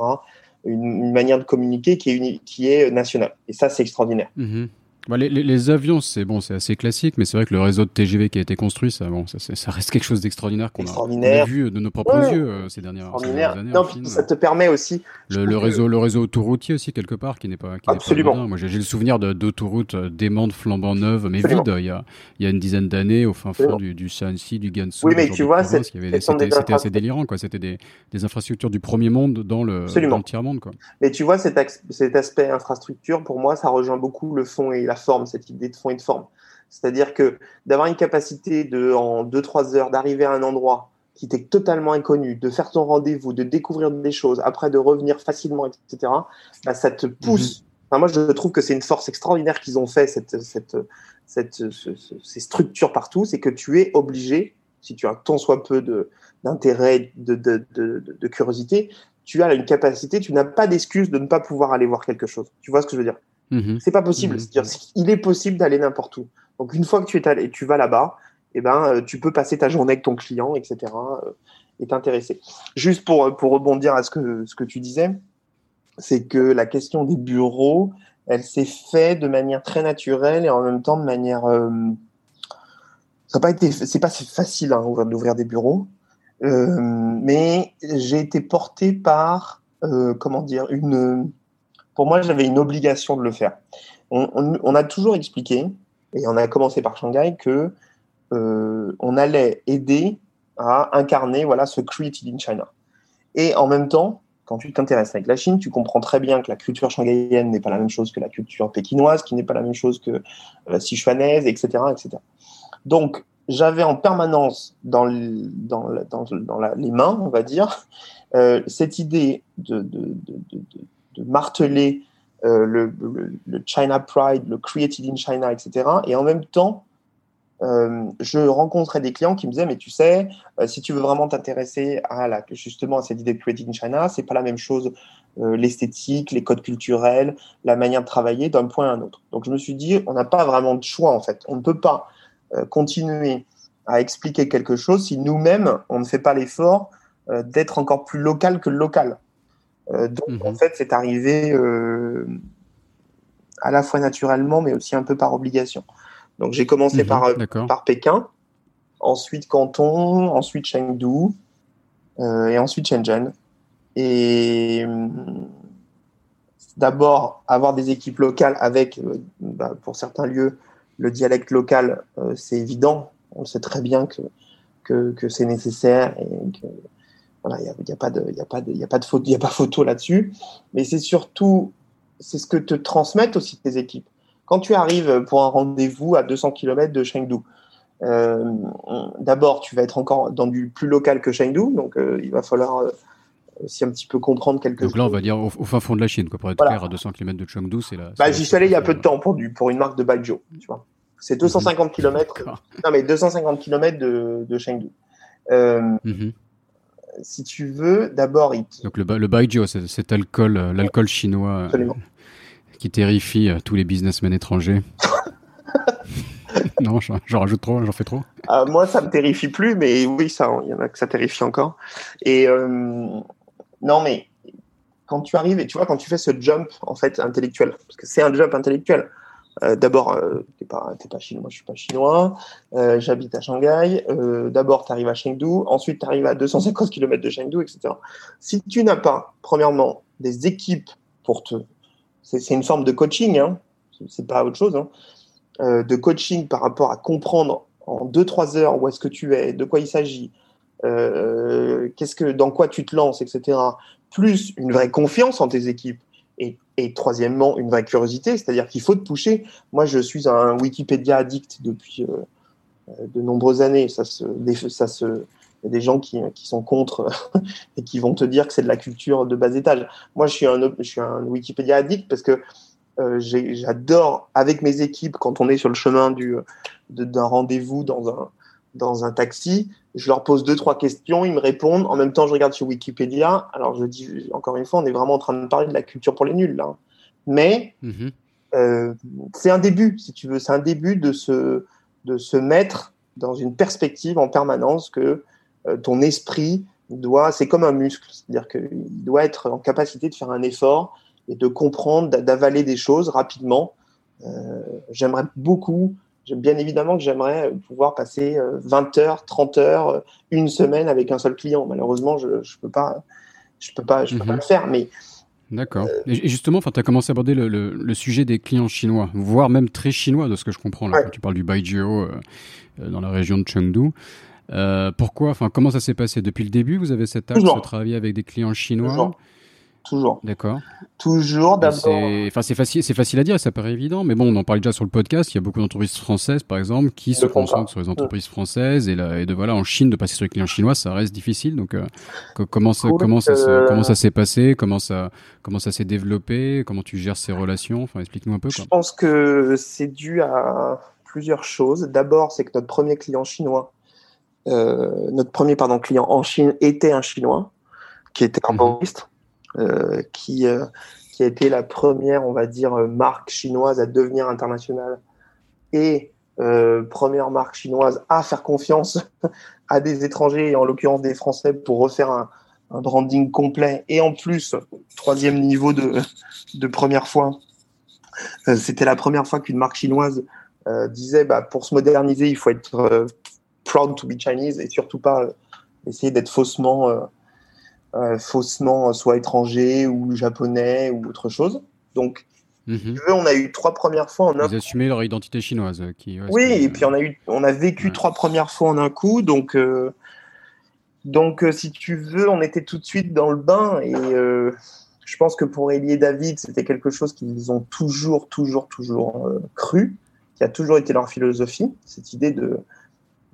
Une, manière de communiquer qui est, qui est nationale. Et ça, c'est extraordinaire. Mhm. Bah, les, avions, c'est bon, c'est assez classique, mais c'est vrai que le réseau de TGV qui a été construit, ça, bon, ça, ça reste quelque chose d'extraordinaire qu'on a, vu de nos propres yeux euh, ces, dernières, années. Non, ça te permet aussi. Le, réseau, le réseau autoroutier aussi quelque part, qui n'est pas. Qui Absolument. Moi, j'ai le souvenir d'autoroutes euh, démentes flambant neuves, mais vides. Il y a, il y a une dizaine d'années, au fin fond du, du Shanxi, du Gansu. Oui, mais tu vois, c'était assez délirant, quoi. C'était des, des, infrastructures du premier monde dans le, tiers monde, quoi. Mais tu vois, cet, cet aspect infrastructure, pour moi, ça rejoint beaucoup le fond et la forme, cette idée de fond et de forme. C'est-à-dire que d'avoir une capacité de, en 2-3 heures, d'arriver à un endroit qui t'est totalement inconnu, de faire ton rendez-vous, de découvrir des choses, après de revenir facilement, etc., bah, ça te pousse. Mhm. moi, je trouve que c'est une force extraordinaire qu'ils ont fait, cette, cette, cette, ces structures partout, c'est que tu es obligé, si tu as tant soit peu d'intérêt, de, de, de, de, curiosité, tu as une capacité, tu n'as pas d'excuse de ne pas pouvoir aller voir quelque chose. Tu vois ce que je veux dire? Mhm. C'est pas possible. Mhm. C'est-à-dire, il est possible d'aller n'importe où. Donc, une fois que tu es allé, tu vas là-bas, eh ben, euh, tu peux passer ta journée avec ton client, etc. Euh, et t'intéresser. Juste pour, euh, pour rebondir à ce que, ce que tu disais, c'est que la question des bureaux, elle s'est faite de manière très naturelle et en même temps de manière. ça n'a pas été, c'est pas facile hein, d'ouvrir des bureaux, mais j'ai été porté par, comment dire, une pour moi, j'avais une obligation de le faire. On, a toujours expliqué, et on a commencé par Shanghai, que euh, on allait aider à incarner voilà ce created in China. Et en même temps, quand tu t'intéresses avec la Chine, tu comprends très bien que la culture shanghaïenne n'est pas la même chose que la culture pékinoise, qui n'est pas la même chose que la euh, sichuanaise, etc., etc. Donc, j'avais en permanence dans, dans, les mains, on va dire, euh, cette idée de, de marteler euh, le, China Pride, le Created in China, etc. Et en même temps, euh, je rencontrais des clients qui me disaient, mais tu sais, euh, si tu veux vraiment t'intéresser à justement à cette idée de Created in China, c'est pas la même chose l'esthétique, les codes culturels, la manière de travailler d'un point à un autre. Donc je me suis dit, on n'a pas vraiment de choix en fait. On ne peut pas continuer à expliquer quelque chose si nous-mêmes on ne fait pas l'effort d'être encore plus local que local. Euh, donc, mhm. en fait, c'est arrivé euh, à la fois naturellement, mais aussi un peu par obligation. Donc, j'ai commencé mhm, par, euh, par Pékin, ensuite Canton, ensuite Chengdu, et ensuite Shenzhen. Et d'abord, avoir des équipes locales avec, bah, pour certains lieux, le dialecte local, c'est évident. On sait très bien que, que, que c'est nécessaire et que voilà, il n'y a, a, pas de, y a pas de, y a pas de photo, y a pas photo là-dessus. Mais c'est surtout, c'est ce que te transmettent aussi tes équipes. Quand tu arrives pour un rendez-vous à 200 km de Chengdu, euh, d'abord, tu vas être encore dans du plus local que Chengdu, donc euh, il va falloir euh, aussi un petit peu comprendre quelque chose. Donc là, on va dire au, fin fond de la Chine, quoi, pour être clair, à 200 km de Chengdu, c'est là. Bah, j'y suis allé il y a peu de temps pour, du, pour une marque de Baijiu, tu vois. C'est 250 km. Non, mais 250 km de, de Chengdu. Euh, mhm si tu veux, d'abord. Donc le, le baijiu, c'est cet alcool, euh, l'alcool chinois euh, qui terrifie euh, tous les businessmen étrangers. non, j'en rajoute trop, j'en fais trop. Ah, moi, ça me terrifie plus, mais oui, ça, il y en a que ça terrifie encore. Et non, mais quand tu arrives et tu vois, quand tu fais ce jump en fait intellectuel, parce que c'est un jump intellectuel. Euh, d'abord, euh, t'es pas, pas chinois, moi je suis pas chinois, euh, j'habite à Shanghai, d'abord tu arrives à Chengdu, ensuite tu arrives à 250 km de Chengdu, etc. Si tu n'as pas, premièrement, des équipes pour te... C'est une forme de coaching, hein, c'est pas autre chose, hein, de coaching par rapport à comprendre en 2-3 heures où est-ce que tu es, de quoi il s'agit, qu'est-ce que, dans quoi tu te lances, etc. Plus une vraie confiance en tes équipes et, troisièmement, une vraie curiosité, c'est-à-dire qu'il faut te pousser. Moi, je suis un Wikipédia addict depuis euh, euh, de nombreuses années. Ça se, Il y a des gens qui, sont contre et qui vont te dire que c'est de la culture de bas étage. Moi, je suis un, je suis un Wikipédia addict parce que euh, j'adore, avec mes équipes, quand on est sur le chemin du, d'un rendez-vous dans un, dans un taxi, je leur pose deux, trois questions, ils me répondent. En même temps, je regarde sur Wikipédia. Alors, je dis, encore une fois, on est vraiment en train de parler de la culture pour les nuls, là. Mais mhm. euh, c'est un début, si tu veux. C'est un début de se, de se mettre dans une perspective en permanence que euh, ton esprit doit, c'est comme un muscle, c'est-à-dire qu'il doit être en capacité de faire un effort et de comprendre, d'avaler des choses rapidement. Euh, j'aimerais beaucoup, bien évidemment que j'aimerais pouvoir passer 20 euh, heures, 30 heures, une semaine avec un seul client. Malheureusement, je ne peux pas, je peux pas, je peux pas mhm. le faire, mais D'accord. Et justement, tu as commencé à aborder le, le, sujet des clients chinois, voire même très chinois de ce que je comprends là, quand tu parles du Baijiu dans la région de Chengdu. Euh, pourquoi Enfin, comment ça s'est passé? Depuis le début Vous avez cet âge de travailler avec des clients chinois? Toujours. D'accord. Toujours d'abord. Enfin, c'est facile, c'est facile à dire, ça paraît évident, mais bon, on en parlait déjà sur le podcast. Il y a beaucoup d'entreprises françaises, par exemple, qui se concentrent sur les entreprises françaises et, là, et, de voilà, en Chine, de passer sur les clients chinois, ça reste difficile. Donc, euh, comment ça, comment ça, comment ça s'est passé? Comment ça, comment ça s'est développé? Comment tu gères ces relations? Enfin, explique-nous un peu. Je pense que c'est dû à plusieurs choses. D'abord, c'est que notre premier client chinois euh, notre premier pardon, client en Chine était un Chinois qui était un euh, qui, euh, qui a été la première, on va dire, marque chinoise à devenir internationale et première marque chinoise à faire confiance à des étrangers, et en l'occurrence des Français, pour refaire un, branding complet. Et en plus, troisième niveau de, première fois, c'était la première fois qu'une marque chinoise disait bah, pour se moderniser, il faut être proud to be Chinese et surtout pas euh, essayer d'être faussement, euh, euh, faussement soit étranger ou japonais ou autre chose. Donc, mhm. on a eu trois premières fois en un. Ils assumaient leur identité chinoise. Qui, oui, et puis on a eu, on a vécu trois premières fois en un coup, donc. Donc, si tu veux, on était tout de suite dans le bain et je pense que pour Elie et David, c'était quelque chose qu'ils ont toujours, toujours, toujours cru, qui a toujours été leur philosophie, cette idée de,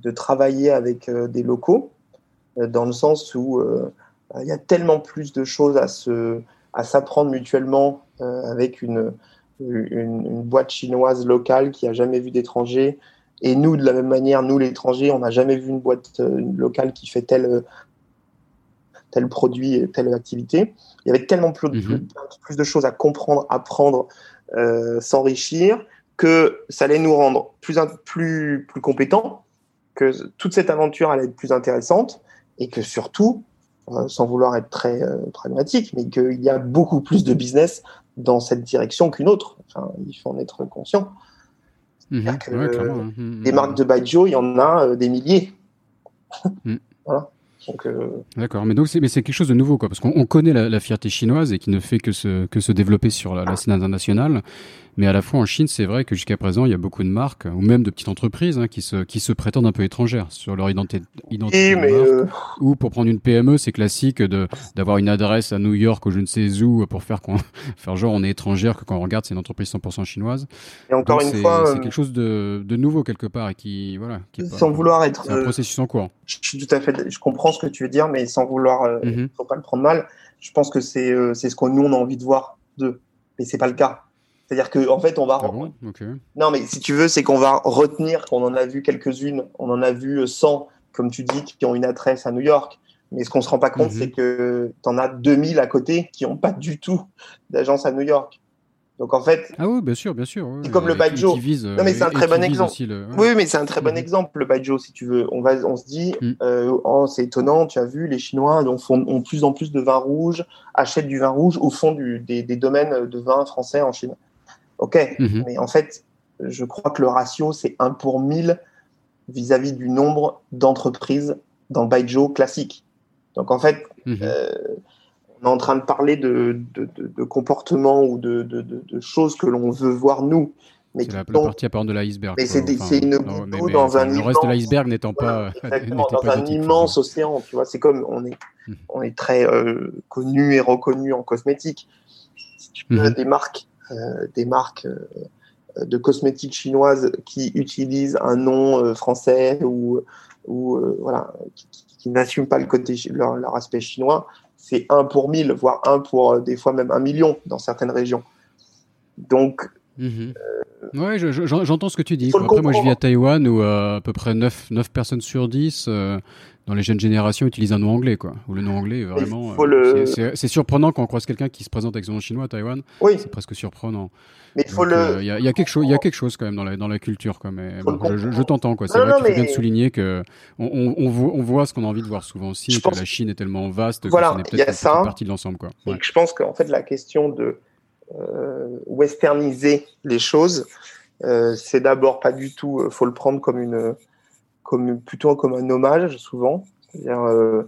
de travailler avec euh, des locaux, euh, dans le sens où euh, il y a tellement plus de choses à se à s'apprendre mutuellement avec une, une, boîte chinoise locale qui a jamais vu d'étrangers. Et nous, de la même manière, nous, l'étranger, on n'a jamais vu une boîte locale qui fait tel, tel produit, telle activité. Il y avait tellement plus, mhm. plus, de choses à comprendre, apprendre, s'enrichir, que ça allait nous rendre plus, plus, plus compétents, que toute cette aventure allait être plus intéressante et que surtout, euh, sans vouloir être très euh, pragmatique, mais qu'il y a beaucoup plus de business dans cette direction qu'une autre. Enfin, il faut en être conscient. Mhm. Hein. Mhm, des marques de Baijiu, il y en a euh, des milliers. voilà. D'accord, mais donc c'est quelque chose de nouveau quoi, parce qu'on connaît la, fierté chinoise et qui ne fait que se que se développer sur la, la scène internationale. Mais à la fois en Chine, c'est vrai que jusqu'à présent, il y a beaucoup de marques, ou même de petites entreprises, hein, qui, se, qui se prétendent un peu étrangères sur leur identité. identité mais euh, Ou pour prendre une PME, c'est classique d'avoir une adresse à New York ou je ne sais où pour faire, faire genre on est étrangère, que quand on regarde, c'est une entreprise 100% chinoise. Et encore une fois. C'est euh, quelque chose de, de, nouveau quelque part et qui. Voilà, qui sans vouloir être. un euh, processus en cours. Je suis tout à fait. Je comprends ce que tu veux dire, mais sans vouloir. Il mhm. faut pas le prendre mal. Je pense que c'est c'est ce que nous, on a envie de voir d'eux. Mais c'est pas le cas. C'est-à-dire qu'en en fait, on va. Ah non, mais si tu veux, c'est qu'on va retenir qu'on en a vu quelques-unes. On en a vu 100, comme tu dis, qui ont une adresse à New York. Mais ce qu'on se rend pas compte, mhm. c'est que tu en as 2000 à côté qui n'ont pas du tout d'agence à New York. Donc en fait. Ah oui, bien sûr, bien sûr. c'est comme le Baijiu. Non, mais c'est un très bon exemple. Oui, mais c'est un très bon exemple, le Baijiu, si tu veux. On, va, on se dit, mm. euh, oh, c'est étonnant, tu as vu, les Chinois ont, font, ont plus en plus de vin rouge, achètent du vin rouge au fond du, des, des, domaines de vin français en Chine. Ok, mhm. mais en fait, je crois que le ratio, c'est 1 pour 1000 vis-à-vis du nombre d'entreprises dans le Baijiu classique. Donc en fait, mhm. euh, on est en train de parler de, de, de, comportements ou de, choses que l'on veut voir nous. C'est la, la, partie apparente de l'iceberg. Mais c'est une goutte dans un Le reste de l'iceberg n'étant pas. Exactement, dans un immense océan. Tu vois, c'est comme on est, mhm. on est très euh, connu et reconnu en cosmétique. Si tu veux des marques euh, des marques euh, de cosmétiques chinoises qui utilisent un nom euh, français ou, ou voilà, qui, qui n'assument pas le côté leur, leur aspect chinois, c'est un pour mille, voire un pour des fois même un million dans certaines régions. Donc, Mhm. Ouais, j'entends ce que tu dis. Après, moi, je vis à Taïwan où euh, à peu près 9, 9 personnes sur 10 euh, dans les jeunes générations utilisent un nom anglais, quoi. Ou le nom anglais, vraiment. Euh, c'est surprenant quand on croise quelqu'un qui se présente avec son nom chinois à Taïwan. Oui. C'est presque surprenant. Mais il faut le. Il y, a quelque chose, il y a quelque chose quand même dans la, dans la culture, quand même. je, t'entends, quoi. C'est vrai qu'il faut bien souligner que on, on, on voit ce qu'on a envie de voir souvent aussi, que la Chine est tellement vaste voilà, que c'est peut-être partie de l'ensemble, quoi. Je pense qu'en fait, la question de euh, westerniser les choses, euh, c'est d'abord pas du tout, euh, faut le prendre comme une, comme plutôt comme un hommage souvent. C'est-à-dire,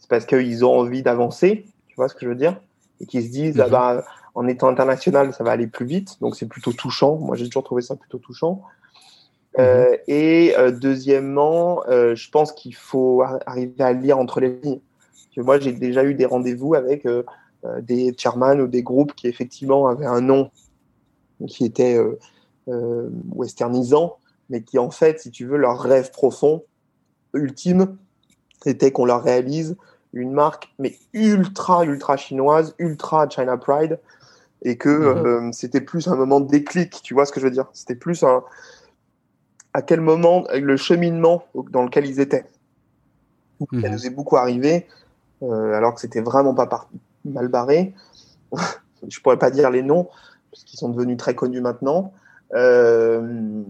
c'est parce qu'ils ont envie d'avancer, tu vois ce que je veux dire, et qu'ils se disent, ah bah, en étant international, ça va aller plus vite, donc c'est plutôt touchant. Moi, j'ai toujours trouvé ça plutôt touchant. Mhm. et deuxièmement, je pense qu'il faut arriver à lire entre les lignes. Moi, j'ai déjà eu des rendez-vous avec euh, des chairman ou des groupes qui effectivement avaient un nom qui était euh, euh, westernisant, mais qui en fait, si tu veux, leur rêve profond, ultime, était qu'on leur réalise une marque, mais ultra, ultra chinoise, ultra China Pride, et que mhm. c'était plus un moment de déclic, tu vois ce que je veux dire? C'était plus un, à quel moment, le cheminement dans lequel ils étaient. Ça mhm. nous est beaucoup arrivé, alors que c'était vraiment pas parti mal barré. je pourrais pas dire les noms, parce qu'ils sont devenus très connus maintenant. Euh,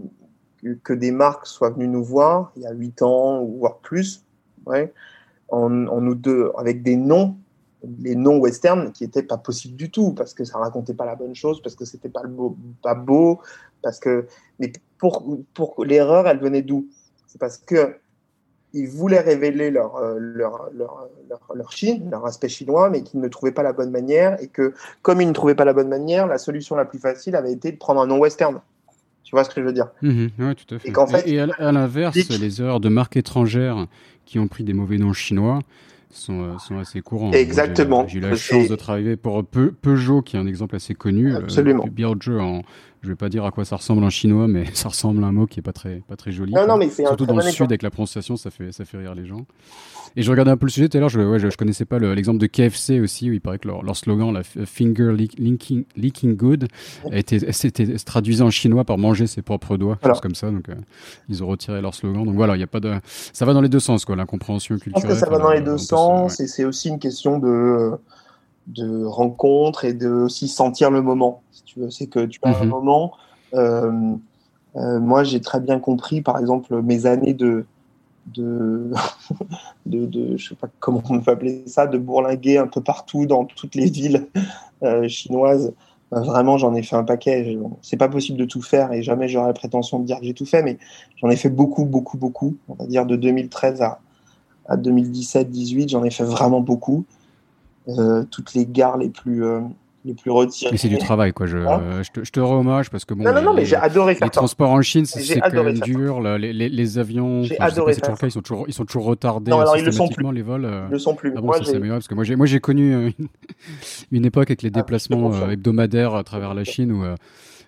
que des marques soient venues nous voir il y a 8 ans, voire plus, en, nous deux, avec des noms, les noms western qui n'étaient pas possibles du tout, parce que ça racontait pas la bonne chose, parce que c'était pas, beau, pas beau, parce que. Mais pour, pour l'erreur, elle venait d'où? C'est parce que ils voulaient révéler leur, euh, leur, leur, leur, Chine, leur aspect chinois, mais qu'ils ne trouvaient pas la bonne manière, et que comme ils ne trouvaient pas la bonne manière, la solution la plus facile avait été de prendre un nom western. Tu vois ce que je veux dire? Mhm, Oui, tout à fait. Et, à, l'inverse, les erreurs de marques étrangères qui ont pris des mauvais noms chinois sont, euh, sont assez courants. Exactement. J'ai eu la chance de travailler pour Peugeot, qui est un exemple assez connu. Absolument. Euh, en, je vais pas dire à quoi ça ressemble en chinois, mais ça ressemble à un mot qui est pas très, pas très joli. Non, non, mais Surtout dans le sud, avec la prononciation, ça fait, ça fait rire les gens. Et je regardais un peu le sujet tout à l'heure, je, ouais, je, connaissais pas l'exemple de KFC aussi, où il paraît que leur, slogan, la finger leaking, leaking good, était, c'était traduisait en chinois par manger ses propres doigts, voilà. comme ça. Donc, euh, ils ont retiré leur slogan. Donc voilà, il y a pas de, ça va dans les deux sens, quoi, l'incompréhension culturelle. Je pense que ça va dans les deux sens, et c'est aussi une question de, de rencontre et de aussi sentir le moment. Si tu veux, c'est que tu as un mhm. moment. Euh, euh, moi, j'ai très bien compris, par exemple, mes années de de, de, de, je sais pas comment on peut appeler ça, de bourlinguer un peu partout dans toutes les villes euh, chinoises. vraiment, j'en ai fait un paquet. C'est pas possible de tout faire et jamais j'aurais la prétention de dire que j'ai tout fait, mais j'en ai fait beaucoup, beaucoup, beaucoup. On va dire de 2013 à, à 2017-18, j'en ai fait vraiment beaucoup. Euh, toutes les gares les plus euh, les plus retirées. Mais c'est du travail, quoi. Je, hein je, te, je te rends hommage parce que bon. Non, non, non, mais j'ai adoré faire Les transports en Chine, c'est quand même dur. les, les, les, avions, j'ai adoré ça. Ils sont toujours, ils sont toujours retardés. Non, alors ils le sont plus. Les vols. Ils le sont plus. Ah bon, moi, c'est parce que moi, j'ai, moi, j'ai connu une, une, époque avec les ah, déplacements hebdomadaires à travers la Chine où.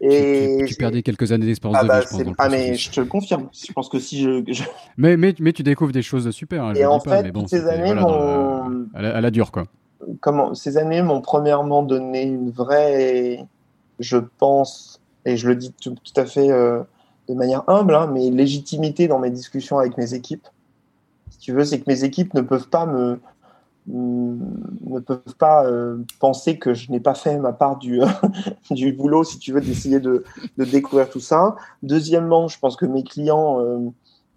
Et tu, perdais quelques années d'expérience ah de bah, vie, je pense. Ah, mais je te le confirme. Je pense que si je. Mais, mais, mais tu découvres des choses super. Hein, et en fait, mais bon, ces années, mon... à, la, à la dure, quoi comment, ces années m'ont premièrement donné une vraie, je pense, et je le dis tout, à fait euh, de manière humble, hein, mais légitimité dans mes discussions avec mes équipes. Si tu veux, c'est que mes équipes ne peuvent pas me ne peuvent pas euh, penser que je n'ai pas fait ma part du, du boulot, si tu veux, d'essayer de, de, découvrir tout ça. Deuxièmement, je pense que mes clients euh,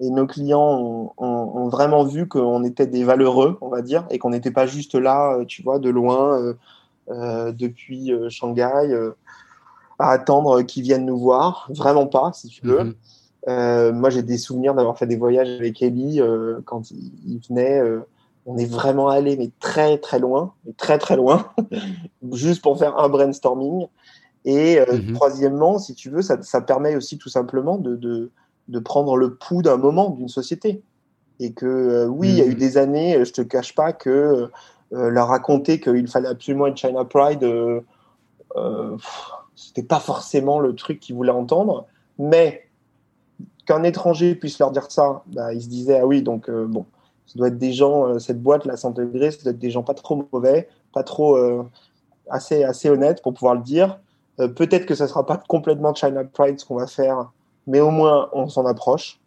et nos clients ont, vraiment vu qu'on était des valeureux, on va dire, et qu'on n'était pas juste là, euh, tu vois, de loin, euh, euh, depuis Shanghai, à attendre qu'ils viennent nous voir. Vraiment pas, si tu veux. Mhm. moi, j'ai des souvenirs d'avoir fait des voyages avec Ellie quand il, venait. on est vraiment allé, mais très très loin, mais très très loin, juste pour faire un brainstorming. Et mhm. troisièmement, si tu veux, ça, ça, permet aussi tout simplement de, de de prendre le pouls d'un moment d'une société. Et que euh, oui, il y a eu mm. des années, euh, je te cache pas que euh, leur raconter qu'il fallait absolument être China Pride, euh, c'était pas forcément le truc qu'ils voulaient entendre. Mais qu'un étranger puisse leur dire ça, bah, ils se disaient ah oui, donc bon, Ça doit être des gens, cette boîte, la 100 degrés, ça doit être des gens pas trop mauvais, pas trop assez, assez honnêtes pour pouvoir le dire. Peut-être que ça sera pas complètement China Pride ce qu'on va faire, mais au moins on s'en approche.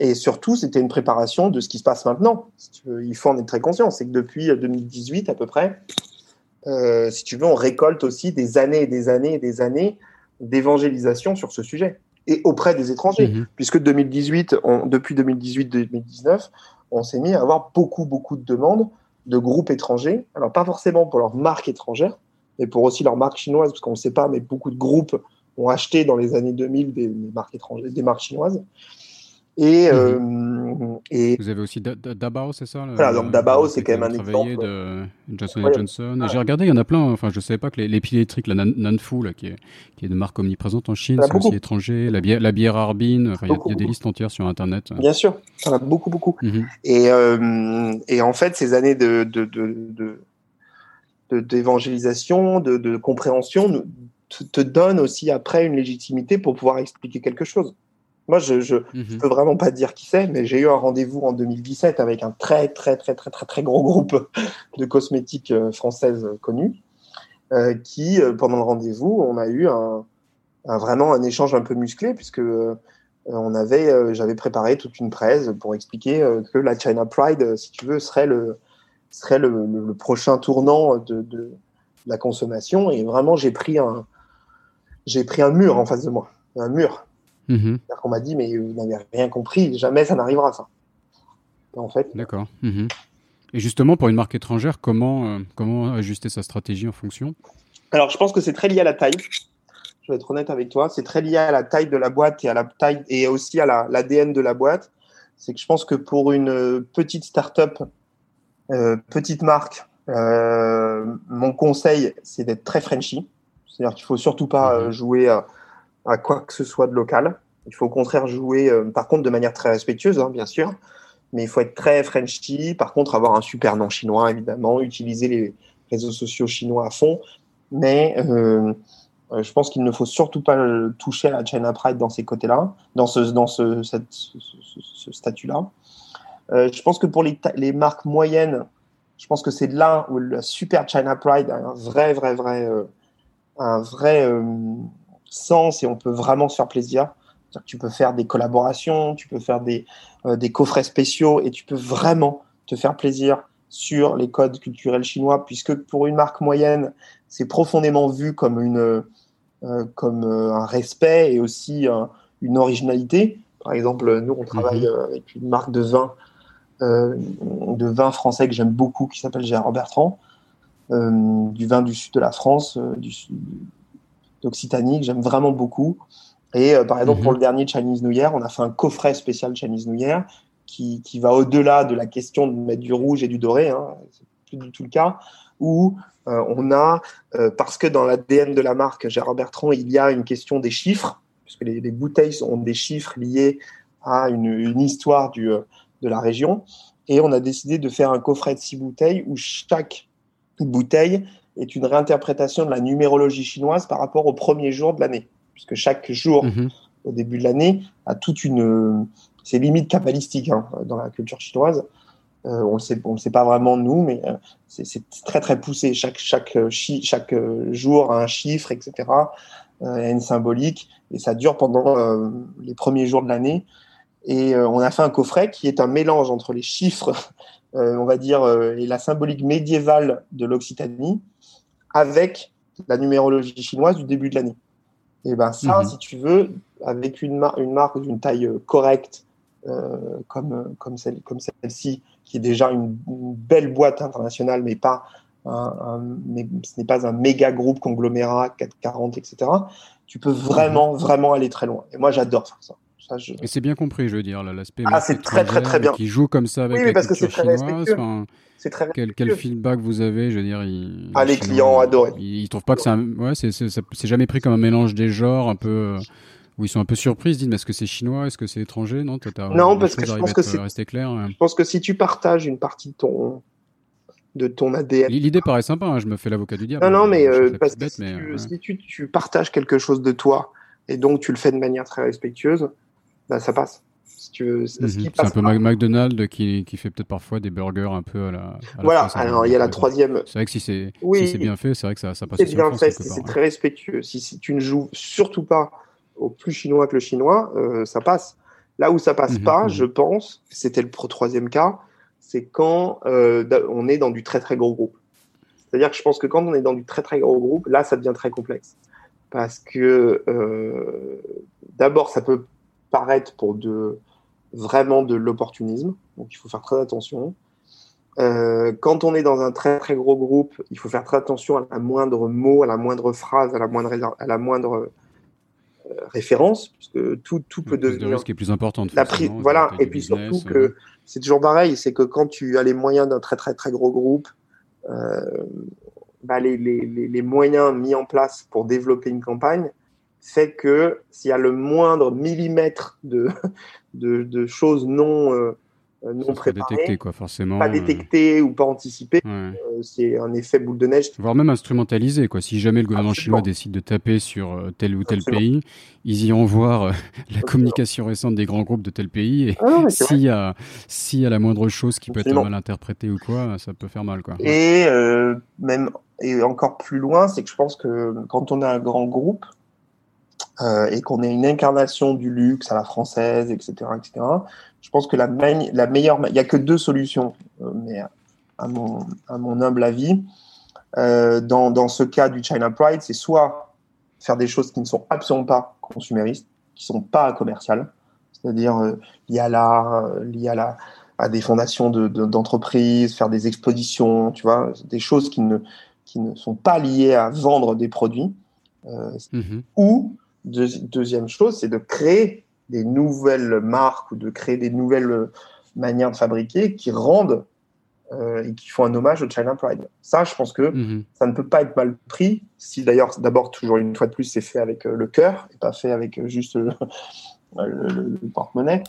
Et surtout, c'était une préparation de ce qui se passe maintenant. il faut en être très conscient. C'est que depuis 2018 à peu près, euh, si tu veux, on récolte aussi des années et des années et des années d'évangélisation sur ce sujet et auprès des étrangers. Mhm. Puisque 2018, depuis 2018-2019, on s'est mis à avoir beaucoup, beaucoup de demandes de groupes étrangers. Alors, pas forcément pour leur marque étrangère, mais pour aussi leur marque chinoise, parce qu'on ne sait pas, mais beaucoup de groupes ont acheté dans les années 2000 des marques étrangères, des marques chinoises. Et, mhm. euh, et, Vous avez aussi Dabao, c'est ça Voilà, donc Dabao, c'est quand même un exemple. de Johnson Johnson. J'ai regardé, il y en a plein. Enfin, je ne savais pas que les, les piles électriques, la Nanfu, là, qui, est, qui est une marque omniprésente en Chine, c'est aussi étranger. La bière, la bière Arbin, il y, a des listes entières sur Internet. Bien sûr, il y en a beaucoup, beaucoup. Mhm. et, euh, et en fait, ces années de, de, de, d'évangélisation, de, de, compréhension, te, donnent aussi après une légitimité pour pouvoir expliquer quelque chose. Moi, je ne mhm. peux vraiment pas dire qui c'est, mais j'ai eu un rendez-vous en 2017 avec un très, très, très, très, très, très gros groupe de cosmétiques euh, françaises connues, euh, qui, euh, pendant le rendez-vous, on a eu un, vraiment un échange un peu musclé, puisque on avait, j'avais préparé toute une presse pour expliquer que la China Pride, si tu veux, serait le, serait le, prochain tournant de, de, la consommation. Et vraiment, j'ai pris un, j'ai pris un mur en face de moi, un mur Mhm. On m'a dit, mais vous n'avez rien compris, jamais ça n'arrivera, ça. en fait. D'accord. Mhm. Et justement, pour une marque étrangère, comment, euh, comment ajuster sa stratégie en fonction? Alors, je pense que c'est très lié à la taille. Je vais être honnête avec toi. C'est très lié à la taille de la boîte et à la taille et aussi à l'ADN de la boîte. C'est que je pense que pour une euh, petite start-up, euh, petite marque, mon conseil, c'est d'être très Frenchy. C'est-à-dire qu'il faut surtout pas mhm. jouer à à quoi que ce soit de local. Il faut au contraire jouer, euh, par contre, de manière très respectueuse, hein, bien sûr, mais il faut être très Frenchy. Par contre, avoir un super nom chinois, évidemment, utiliser les réseaux sociaux chinois à fond. Mais euh, euh je pense qu'il ne faut surtout pas toucher à la China Pride dans ces côtés-là, dans ce, dans ce, cette, ce, statut-là. Euh, je pense que pour les, les, marques moyennes, je pense que c'est là où la super China Pride a un vrai, vrai, vrai, euh, un vrai sens et on peut vraiment se faire plaisir. Tu peux faire des collaborations, tu peux faire des, euh, des coffrets spéciaux et tu peux vraiment te faire plaisir sur les codes culturels chinois, puisque pour une marque moyenne, c'est profondément vu comme, une, euh, comme euh, un respect et aussi une originalité. Par exemple, nous, on travaille mhm. avec une marque de vin, de vin français que j'aime beaucoup, qui s'appelle Gérard Bertrand, du vin du sud de la France, du, d'Occitanie que j'aime vraiment beaucoup. Et euh, par exemple, pour mhm. le dernier Chinese New Year, on a fait un coffret spécial Chinese New Year qui, qui va au-delà de la question de mettre du rouge et du doré, hein, c'est plus du tout le cas, où euh, on a, euh, parce que dans l'ADN de la marque Gérard Bertrand, il y a une question des chiffres, puisque les, les bouteilles ont des chiffres liés à une, une histoire du, de la région, et on a décidé de faire un coffret de six bouteilles où chaque bouteille est une réinterprétation de la numérologie chinoise par rapport au premier jour de l'année. Puisque chaque jour mhm. au début de l'année a toute une. C'est limite kabbalistique hein, dans la culture chinoise. Euh, on ne le sait pas vraiment nous, mais euh, c'est très très poussé. Chaque, chaque, chaque jour a un chiffre, etc. Euh, a une symbolique, et ça dure pendant euh, les premiers jours de l'année. Et on a fait un coffret qui est un mélange entre les chiffres, on va dire, et la symbolique médiévale de l'Occitanie, avec la numérologie chinoise du début de l'année. Et ben ça, mhm. si tu veux, avec une, une marque d'une taille euh, correcte euh, comme, comme, celle, comme celle-ci, qui est déjà une, belle boîte internationale, mais pas un, mais ce n'est pas un méga groupe conglomérat 440, etc. Tu peux vraiment, vraiment aller très loin. Et moi, j'adore faire ça. Et c'est bien compris, je veux dire, l'aspect. Ah, c'est très, très, très bien. Qui joue comme ça avec oui, parce que c'est très respectueux. c'est très quel, quel, feedback vous avez Je veux dire, ah, les clients adorent. Ils, trouvent pas que c'est un... ouais, c'est jamais pris comme un mélange des genres, un peu euh, où ils sont un peu surpris, ils se disent mais est-ce que c'est chinois, est-ce que c'est étranger Non, non parce que je pense que c'est clair. Hein. Je pense que si tu partages une partie de ton de ton ADN. L'idée paraît sympa, hein, je me fais l'avocat du diable. Non, non, mais euh, parce que si, tu, tu, partages quelque chose de toi et donc tu le fais de manière très respectueuse, bah, ça passe. Mhm. C'est un peu McDonald's qui, qui fait peut-être parfois des burgers un peu à la. voilà, alors il y a la troisième. C'est vrai que si c'est si bien fait, c'est vrai que ça, ça passe. C'est bien fait, c'est très respectueux. Si, si, tu ne joues surtout pas au plus chinois que le chinois, euh, ça passe. Là où ça passe mhm, pas, mhm. je pense, c'était le troisième cas, c'est quand euh, on est dans du très très gros groupe. C'est-à-dire que je pense que quand on est dans du très très gros groupe, là, ça devient très complexe. Parce que euh, d'abord, ça peut paraître pour de vraiment de l'opportunisme, donc il faut faire très attention. Euh, quand on est dans un très très gros groupe, il faut faire très attention à la moindre mot, à la moindre phrase, à la moindre, à la moindre euh, référence, puisque tout, tout peut devenir. Le risque est plus important. La voilà, et puis surtout que euh. c'est toujours pareil, c'est que quand tu as les moyens d'un très très très gros groupe, bah, les, les, les, moyens mis en place pour développer une campagne fait que s'il y a le moindre millimètre de, de, de choses non, euh, non préparées, détecté, quoi, forcément, pas détectées ou pas anticipées, euh, c'est un effet boule de neige. Voire même instrumentalisé. Quoi. Si jamais le gouvernement chinois décide de taper sur euh, tel ou tel pays, ils iront voir la communication récente des grands groupes de tel pays. Et ah s'il y, a, y a la moindre chose qui peut être mal interprétée ou quoi, ça peut faire mal. Quoi. Et même et encore plus loin, c'est que je pense que quand on a un grand groupe, euh, et qu'on ait une incarnation du luxe à la française, etc., etc. Je pense que la, la meilleure, il n'y a que deux solutions, euh, mais à mon, à mon humble avis, euh, dans, dans, ce cas du China Pride, c'est soit faire des choses qui ne sont absolument pas consuméristes, qui sont pas commerciales, c'est-à-dire liées à l'art, liées à la à des fondations d'entreprises, de, faire des expositions, tu vois, des choses qui ne qui ne sont pas liées à vendre des produits, mm-hmm. Deuxième chose, c'est de créer des nouvelles marques ou de créer des nouvelles manières de fabriquer qui rendent euh, et qui font un hommage au China Pride. Ça, je pense que mhm. ça ne peut pas être mal pris. Si d'ailleurs, d'abord, toujours une fois de plus, c'est fait avec euh, le cœur et pas fait avec euh, juste le, porte-monnaie.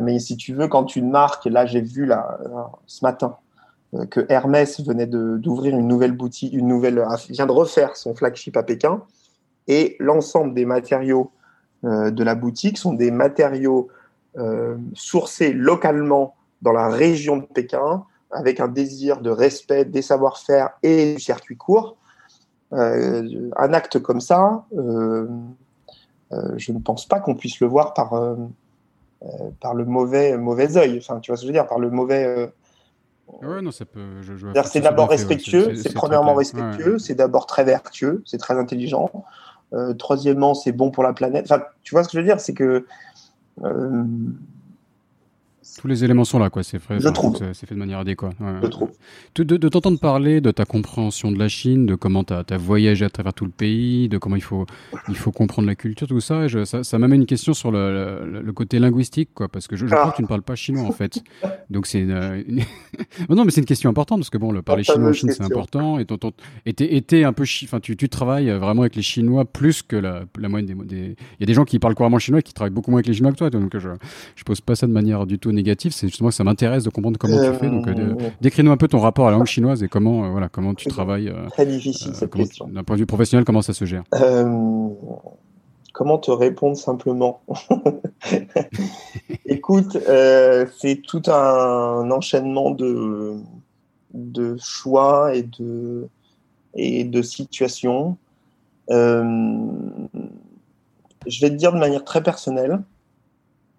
mais si tu veux, quand une marque, là, j'ai vu là, ce matin que Hermès venait d'ouvrir une nouvelle boutique, une nouvelle, vient de refaire son flagship à Pékin et l'ensemble des matériaux euh, de la boutique sont des matériaux euh, sourcés localement dans la région de Pékin, avec un désir de respect des savoir-faire et du circuit court. Euh, un acte comme ça, je ne pense pas qu'on puisse le voir par, par le mauvais, mauvais œil. Enfin, tu vois ce que je veux dire, par le mauvais. Ouais, non, ça peut. C'est d'abord respectueux, c'est premièrement respectueux, c'est d'abord très vertueux, c'est très intelligent. Euh, troisièmement, c'est bon pour la planète. Enfin, tu vois ce que je veux dire? C'est que euh, tous les éléments sont là, quoi. C'est fait, c'est fait de manière adéquate. Je trouve. De, t'entendre parler de ta compréhension de la Chine, de comment tu as, voyagé à travers tout le pays, de comment il faut, il faut comprendre la culture, tout ça, ça, m'amène une question sur le, côté linguistique, quoi. Parce que je, crois que tu ne parles pas chinois, en fait. Donc c'est non, mais c'est une question importante parce que bon, le parler chinois en Chine, c'est important. Et un peu, enfin, tu, tu travailles vraiment avec les Chinois plus que la, la moyenne des, Il y a des gens qui parlent couramment chinois et qui travaillent beaucoup moins avec les Chinois que toi. Donc je, je pose pas ça de manière du tout négative c'est justement que ça m'intéresse de comprendre comment tu fais. Donc, euh, décris-nous un peu ton rapport à la langue chinoise et comment, euh, voilà, comment tu travailles. Euh, Très difficile cette question. D'un point de vue professionnel, comment ça se gère Comment te répondre simplement? Écoute, c'est tout un enchaînement de, de choix et de, et de situations. je vais te dire de manière très personnelle,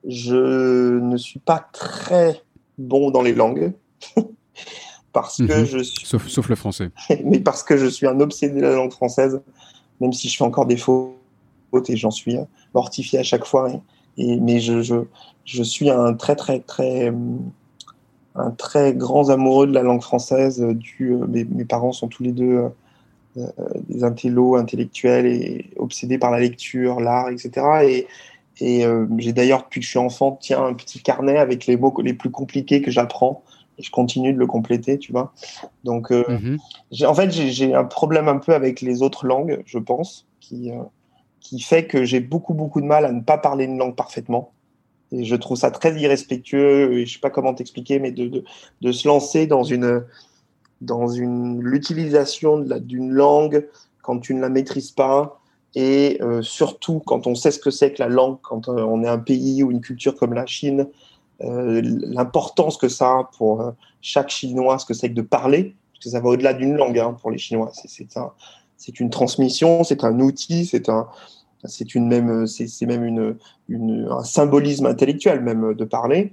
je ne suis pas très bon dans les langues. parce que mhm. je suis... sauf, le français. mais parce que je suis un obsédé de la langue française, même si je fais encore des fautes et j'en suis mortifié à chaque fois. Et, mais je, je, je, suis un très, très, très, un très grand amoureux de la langue française. Du, euh, mes, mes parents sont tous les deux euh, des intellos intellectuels et obsédés par la lecture, l'art, etc. Et, et euh, j'ai d'ailleurs, depuis que je suis enfant, tiens, un petit carnet avec les mots les plus compliqués que j'apprends. Et je continue de le compléter, tu vois. Donc, euh, mhm. en fait, j'ai un problème un peu avec les autres langues, je pense, qui, euh, qui fait que j'ai beaucoup, beaucoup de mal à ne pas parler une langue parfaitement. Et je trouve ça très irrespectueux, et je sais pas comment t'expliquer, mais de, de, de, se lancer dans une dans une l'utilisation d'une langue quand tu ne la maîtrises pas, Et surtout, quand on sait ce que c'est que la langue, quand on est un pays ou une culture comme la Chine, l'importance que ça a pour chaque Chinois, ce que c'est que de parler, parce que ça va au-delà d'une langue hein, pour les Chinois. C'est un, une transmission, c'est un outil, c'est un, une même, c'est même une, un symbolisme intellectuel même de parler.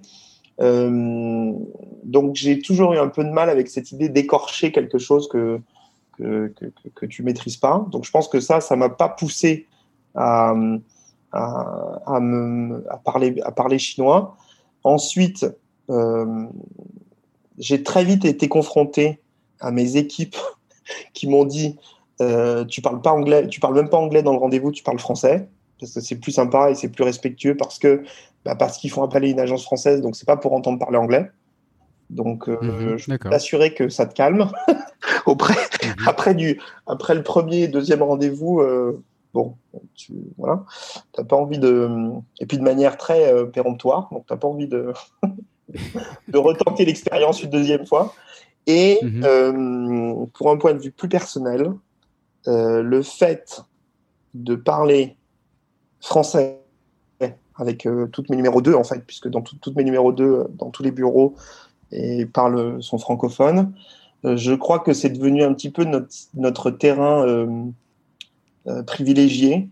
Euh, donc j'ai toujours eu un peu de mal avec cette idée d'écorcher quelque chose que que, que, que, tu maîtrises pas. Donc je pense que ça, ça m'a pas poussé à, à, à, me, à, parler, à parler chinois. Ensuite, euh, j'ai très vite été confronté à mes équipes qui m'ont dit euh, tu parles pas anglais, tu parles même pas anglais dans le rendez-vous, tu parles français parce que c'est plus sympa et c'est plus respectueux parce que bah, parce qu'ils font appeler une agence française, donc c'est pas pour entendre parler anglais. Donc, euh, mhm, je peux t'assurer que ça te calme. Auprès, mhm. après, du, après le premier et deuxième rendez-vous, euh, bon, tu voilà, t'as pas envie de. Et puis de manière très euh, péremptoire, donc t'as pas envie de, de retenter l'expérience une deuxième fois. Et mhm. euh, pour un point de vue plus personnel, le fait de parler français avec toutes mes numéros 2, en fait, puisque dans toutes mes numéros 2, dans tous les bureaux, et parlent, sont francophones, je crois que c'est devenu un petit peu notre, terrain privilégié.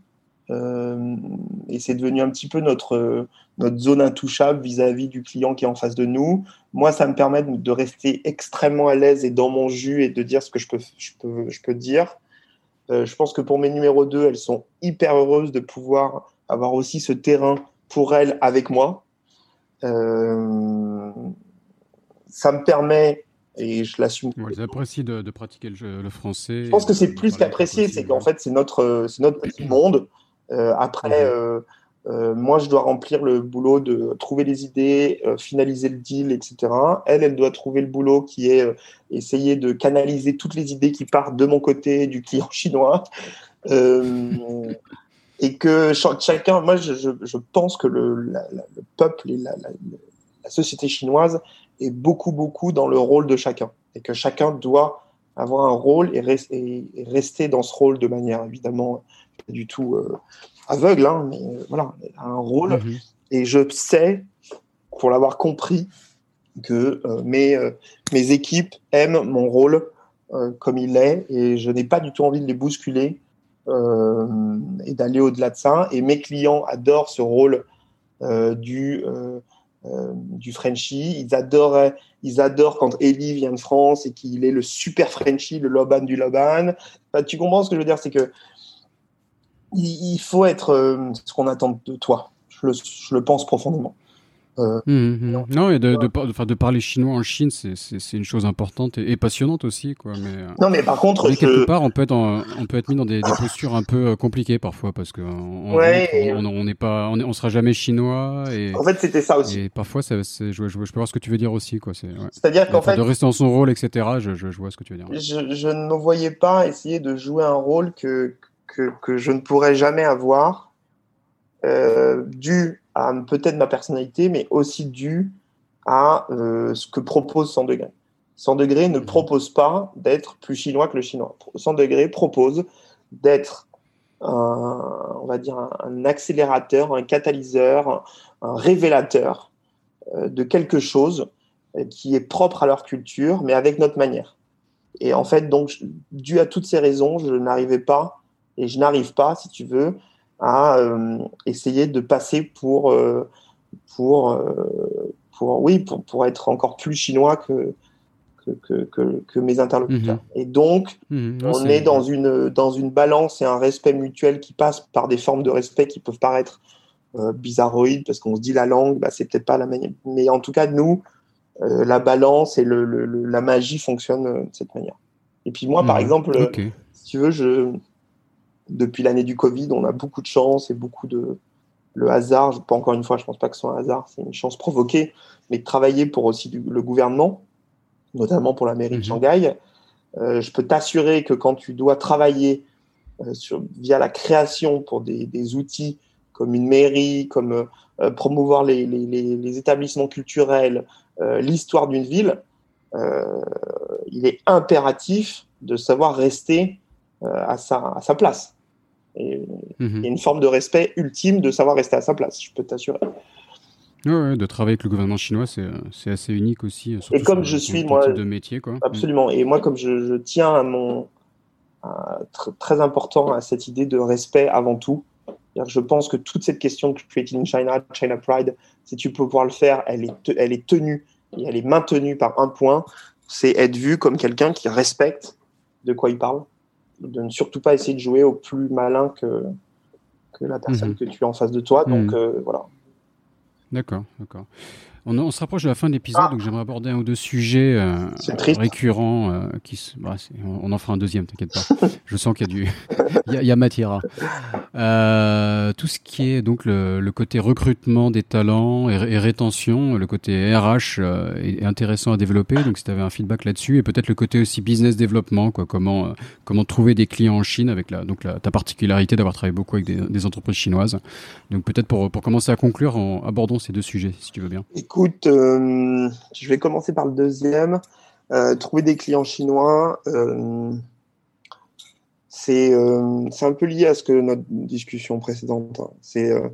et c'est devenu un petit peu notre, notre zone intouchable vis-à-vis du client qui est en face de nous. Moi, ça me permet de rester extrêmement à l'aise et dans mon jus et de dire ce que je peux, je peux, je peux dire. Euh, je pense que pour mes numéros 2, elles sont hyper heureuses de pouvoir avoir aussi ce terrain pour elles avec moi. Euh, ça me permet, et je l'assume. elles apprécient de, pratiquer le, français. Je pense que c'est plus qu'apprécier, c'est qu'en fait, c'est notre, notre petit monde. Euh, après, mhm. moi, je dois remplir le boulot de trouver les idées, finaliser le deal, etc. Elle, elle doit trouver le boulot qui est essayer de canaliser toutes les idées qui partent de mon côté, du client chinois. Euh, et que chacun, moi je, je pense que le, le peuple et la, la, société chinoise est beaucoup, beaucoup dans le rôle de chacun. Et que chacun doit avoir un rôle et, et rester dans ce rôle de manière évidemment pas du tout euh, aveugle, hein, mais euh, voilà, un rôle. Mm-hmm. Et je sais, pour l'avoir compris, que euh, mes, mes équipes aiment mon rôle comme il est et je n'ai pas du tout envie de les bousculer et d'aller au-delà de ça. Et mes clients adorent ce rôle du, du Frenchie. Ils, adoraient, ils adorent quand Eli vient de France et qu'il est le super Frenchie, le Loban du Loban. tu comprends ce que je veux dire C'est que il, faut être ce qu'on attend de toi. Je le pense profondément. Euh, mmh, mmh. Non, et de, de, de, parler chinois en Chine, c'est une chose importante et, passionnante aussi. Quoi, mais, euh, non, mais par contre. quelque part, on peut, être on peut être mis dans des, postures un peu euh, compliquées parfois parce qu'on on n'est pas, on, on, sera jamais chinois. Et, en fait, c'était ça aussi. Et parfois, ça, je, je, je, peux voir ce que tu veux dire aussi. C'est-à-dire qu'en fait. De rester dans son rôle, etc., je, je, vois ce que tu veux dire. Je, je ne me voyais pas essayer de jouer un rôle que, que, que je ne pourrais jamais avoir euh, dû à peut-être ma personnalité, mais aussi dû à euh, ce que propose 100 degrés. 100 degrés ne mhm. propose pas d'être plus chinois que le chinois. 100 degrés propose d'être un, on va dire un, accélérateur, un catalyseur, un, révélateur euh, de quelque chose qui est propre à leur culture, mais avec notre manière. Et en fait, donc, dû à toutes ces raisons, je n'arrivais pas, et je n'arrive pas, si tu veux, à euh, essayer de passer pour, euh, pour, euh, pour, oui, pour, pour être encore plus chinois que, que, que, que, mes interlocuteurs. Mhm. Et donc, mhm. on est, dans, une, dans une balance et un respect mutuel qui passe par des formes de respect qui peuvent paraître bizarroïdes parce qu'on se dit la langue, bah, c'est peut-être pas la manière. Mais en tout cas, nous, la balance et le, la magie fonctionnent de cette manière. Et puis moi, par mhm. exemple, si tu veux, je, depuis l'année du Covid, on a beaucoup de chance et beaucoup de le hasard. Pas encore une fois, je pense pas que ce soit un hasard, c'est une chance provoquée, mais de travailler pour aussi le gouvernement, notamment pour la mairie de. Shanghai. Euh, je peux t'assurer que quand tu dois travailler euh, sur, via la création pour des, des, outils comme une mairie, comme euh, promouvoir les, les, les, établissements culturels, l'histoire d'une ville, il est impératif de savoir rester à sa, à, sa, place. Et il y a une forme de respect ultime de savoir rester à sa place, je peux t'assurer. Ouais, de travailler avec le gouvernement chinois, c'est assez unique aussi. Et comme je suis, moi. de métier, quoi. Absolument. Et moi, comme je, je tiens à mon. très important à cette idée de respect avant tout. Je pense que toute cette question de Creating China, China Pride, si tu peux pouvoir le faire, elle est, elle est tenue et elle est maintenue par un point c'est être vu comme quelqu'un qui respecte de quoi il parle. De ne surtout pas essayer de jouer au plus malin que, que la personne mhm. que tu as en face de toi. Donc, mhm. euh, voilà. D'accord, d'accord. On, se rapproche de la fin de l'épisode, ah. donc j'aimerais aborder un ou deux sujets euh, récurrents. Euh, qui bah, on en fera un deuxième, t'inquiète pas. Je sens qu'il y a du, il y, a, matière. Euh, tout ce qui est donc le, côté recrutement des talents et, rétention, le côté RH est, intéressant à développer. Donc si tu avais un feedback là-dessus, et peut-être le côté aussi business développement, quoi, comment comment trouver des clients en Chine avec la donc ta particularité d'avoir travaillé beaucoup avec des, entreprises chinoises. Donc peut-être pour pour commencer à conclure, abordons ces deux sujets, si tu veux bien. Écoute, euh, je vais commencer par le deuxième. Euh, trouver des clients chinois, euh, c'est un peu lié à ce que notre discussion précédente. Hein.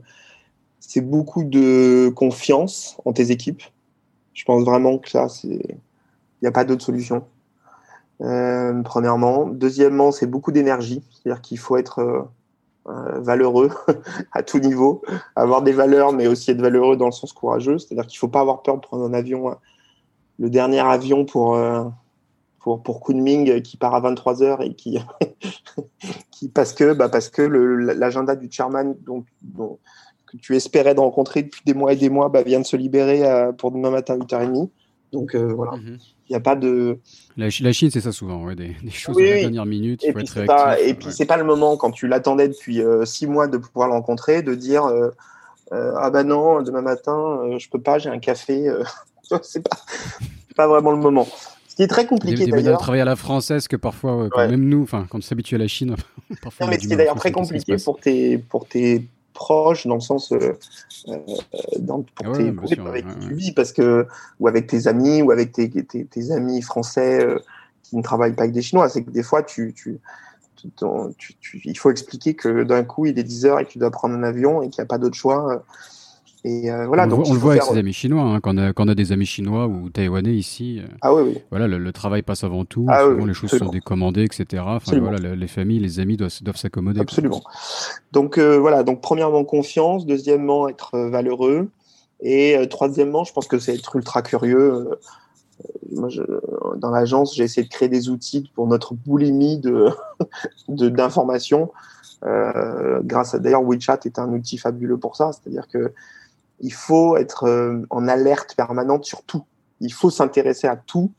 C'est beaucoup de confiance en tes équipes. Je pense vraiment que ça, il n'y a pas d'autre solution. premièrement. Deuxièmement, c'est beaucoup d'énergie. C'est-à-dire qu'il faut être euh, valeureux à tout niveau, avoir des valeurs, mais aussi être valeureux dans le sens courageux. C'est-à-dire qu'il ne faut pas avoir peur de prendre un avion, euh, le dernier avion pour, euh, pour, pour Kunming qui part à 23 heures et qui, qui parce que, bah parce que l'agenda du chairman donc, que tu espérais de rencontrer depuis des mois et des mois bah, vient de se libérer pour demain matin 8h30. Donc voilà. Mhm. Il n'y a pas de. La, Chine, c'est ça souvent, ouais, des, choses à la dernière minute. et puis, c'est pas, et puis c'est pas le moment quand tu l'attendais depuis euh, six mois de pouvoir le rencontrer, de dire euh, euh, ah ben non, demain matin, je peux pas, j'ai un café. c'est pas, pas vraiment le moment. Est très compliqué d'ailleurs. travailler à la française que parfois, même nous, enfin, quand on s'habitue à la Chine, parfois. Non, mais ce qui est d'ailleurs très compliqué pour tes, pour tes proche dans le sens euh, euh dans, pour, ah tes, avec qui tu vis parce que ou avec tes amis ou avec tes, tes, tes amis français euh, qui ne travaillent pas avec des Chinois c'est que des fois tu, tu, tu, il faut expliquer que d'un coup il est 10 heures et que tu dois prendre un avion et qu'il n'y a pas d'autre choix euh, et euh, voilà, on, donc, on le voit avec ses amis chinois, hein, quand, on a, quand, on a, des amis chinois ou taïwanais ici. Euh, ah oui, oui. Voilà, le, travail passe avant tout. Ah, souvent, les choses sont décommandées, etc. Enfin, voilà, les familles, les amis doivent, doivent s'accommoder. Absolument. Donc euh, voilà, donc premièrement confiance, deuxièmement être valeureux, et troisièmement, je pense que c'est être ultra curieux. Moi, je, dans l'agence, j'ai essayé de créer des outils pour notre boulimie de d'informations. Euh, grâce à d'ailleurs WeChat est un outil fabuleux pour ça, c'est-à-dire que il faut être euh, en alerte permanente sur tout. Il faut s'intéresser à tout,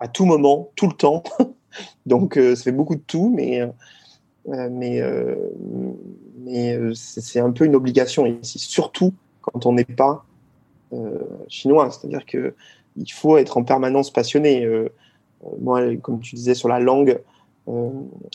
à tout moment, tout le temps. Donc, euh, ça fait beaucoup de tout, mais, euh, mais, mais c'est un peu une obligation ici, surtout quand on n'est pas chinois. C'est-à-dire que il faut être en permanence passionné. moi, comme tu disais sur la langue, euh,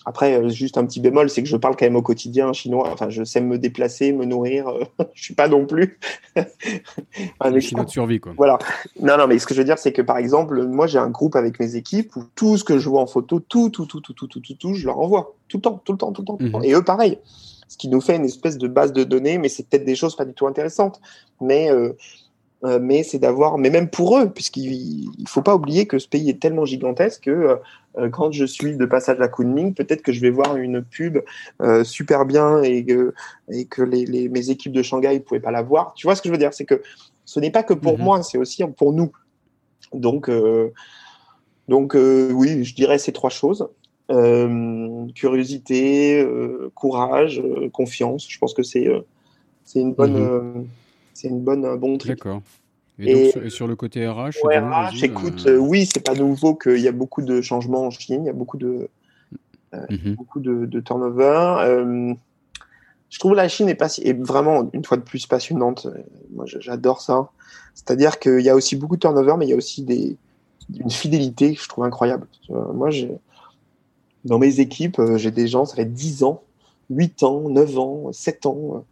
après, euh, juste un petit bémol, c'est que je parle quand même au quotidien chinois. Enfin, je sais me déplacer, me nourrir. Euh, je suis pas non plus un chinois de survie, quoi. Voilà. Non, non, mais ce que je veux dire, c'est que par exemple, moi, j'ai un groupe avec mes équipes où tout ce que je vois en photo, tout, tout, tout, tout, tout, tout, tout, tout, je leur envoie tout le temps, tout le temps, tout le temps. Tout le temps. Mhm. Et eux, pareil. Ce qui nous fait une espèce de base de données, mais c'est peut-être des choses pas du tout intéressantes. Mais euh, mais c'est d'avoir, mais même pour eux, puisqu'il ne faut pas oublier que ce pays est tellement gigantesque que euh, quand je suis de passage à Kunming, peut-être que je vais voir une pub euh, super bien et que, et que les, les, mes équipes de Shanghai ne pouvaient pas la voir. Tu vois ce que je veux dire? C'est que ce n'est pas que pour mhm. moi, c'est aussi pour nous. Donc, donc oui, je dirais ces trois choses. curiosité, courage, confiance. Je pense que c'est c'est une bonne. Mhm c'est une bonne, un bon truc. D'accord. Et, donc, sur, le côté RH, RH écoute, euh, oui, c'est pas nouveau qu'il y a beaucoup de changements en Chine, il y a beaucoup de, euh, mhm. beaucoup de, turnover. Euh, je trouve la Chine est, pas, est vraiment, une fois de plus, passionnante. Moi, j'adore ça. C'est-à-dire qu'il y a aussi beaucoup de turnover, mais il y a aussi des, une fidélité que je trouve incroyable. Moi, dans mes équipes, j'ai des gens, ça fait 10 ans, 8 ans, 9 ans, 7 ans.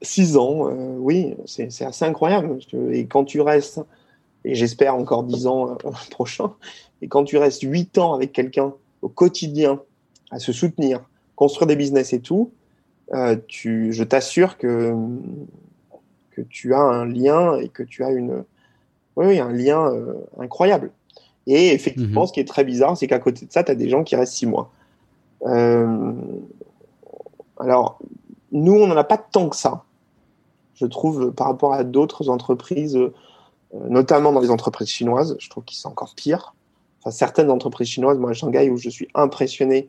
Six ans, euh, oui, c'est assez incroyable. Et quand tu restes, et j'espère encore dix ans euh, prochain, et quand tu restes huit ans avec quelqu'un au quotidien, à se soutenir, construire des business et tout, tu, je t'assure que, que tu as un lien et que tu as une, oui, un lien incroyable. Et effectivement, mhm. ce qui est très bizarre, c'est qu'à côté de ça, tu as des gens qui restent six mois. alors, nous, on n'en a pas tant que ça, je trouve, par rapport à d'autres entreprises euh, notamment dans les entreprises chinoises. Je trouve qu'ils sont encore pires. Enfin, certaines entreprises chinoises, moi à Shanghai, où je suis impressionné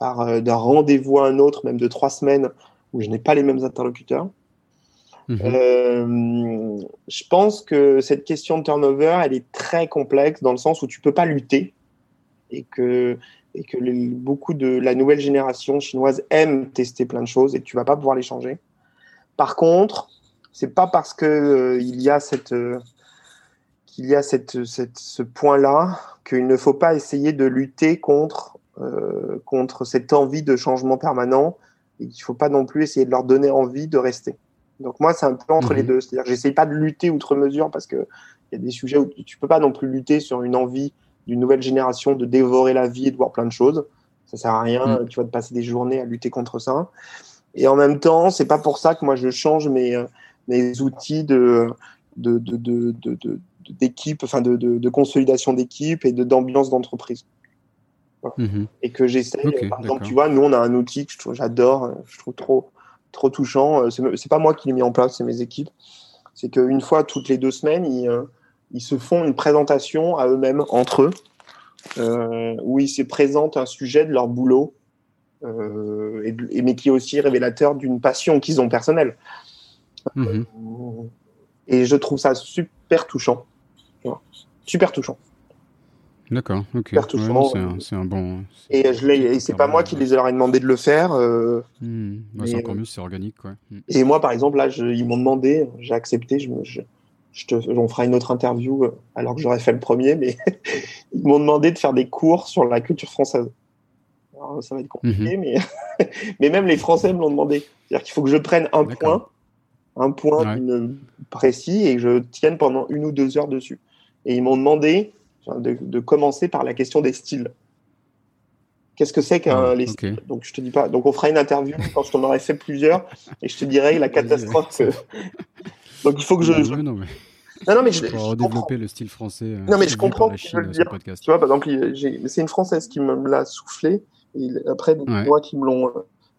par euh, d'un rendez-vous à un autre, même de trois semaines, où je n'ai pas les mêmes interlocuteurs. Mhm. Euh, je pense que cette question de turnover, elle est très complexe dans le sens où tu peux pas lutter et que, et que beaucoup de la nouvelle génération chinoise aime tester plein de choses et tu vas pas pouvoir les changer. Par contre, c'est pas parce que il y a cette qu'il y a cette, cette, ce point-là, qu'il ne faut pas essayer de lutter contre, euh, contre cette envie de changement permanent et qu'il ne faut pas non plus essayer de leur donner envie de rester. Donc moi, c'est un peu entre les mhm. deux. C'est-à-dire que j'essaye pas de lutter outre mesure parce qu'il y a des sujets où tu peux pas non plus lutter sur une envie d'une nouvelle génération de dévorer la vie et de voir plein de choses. Ça sert à rien, mhm. tu vas te passer des journées à lutter contre ça. Et en même temps, c'est pas pour ça que moi je change mes, mes outils de, de, de, de, d'équipe, enfin de, de, consolidation d'équipe et d'ambiance d'entreprise. Mhm. Et que j'essaie, par exemple, tu vois, nous on a un outil que j'adore, je trouve trop, trop touchant. Euh, c'est pas moi qui l'ai mis en place, c'est mes équipes. C'est qu'une fois toutes les deux semaines, ils, euh, ils, se font une présentation à eux-mêmes, entre eux, euh, où ils se présentent un sujet de leur boulot, et, mais qui est aussi révélateur d'une passion qu'ils ont personnelle. Mhm. et je trouve ça super touchant. Super touchant. D'accord, ok. Super touchant. c'est un, bon. Et je et c'est pas moi qui les aurais demandé de le faire. Euh, hmm. bah, c'est encore mieux, c'est organique, quoi. Hmm. Et moi, par exemple, là, ils m'ont demandé, j'ai accepté, je, je, te, on fera une autre interview euh, alors que j'aurais fait le premier, mais ils m'ont demandé de faire des cours sur la culture française. ça va être compliqué, mhm. mais, mais même les Français me l'ont demandé. C'est-à-dire qu'il faut que je prenne un point, un point précis et que je tienne pendant une ou deux heures dessus. Et ils m'ont demandé de, commencer par la question des styles. Qu'est-ce que c'est qu'un ah, styles? Donc je te dis pas. Donc on fera une interview quand je t'en aurai fait plusieurs et je te dirai la catastrophe. Donc il faut que je. Non, non, mais... Non, non, mais je, pour redévelopper le style français. Euh, non, mais je comprends. tu vois, par exemple, c'est une française qui me l'a soufflé. Et après, moi qui me l'ont,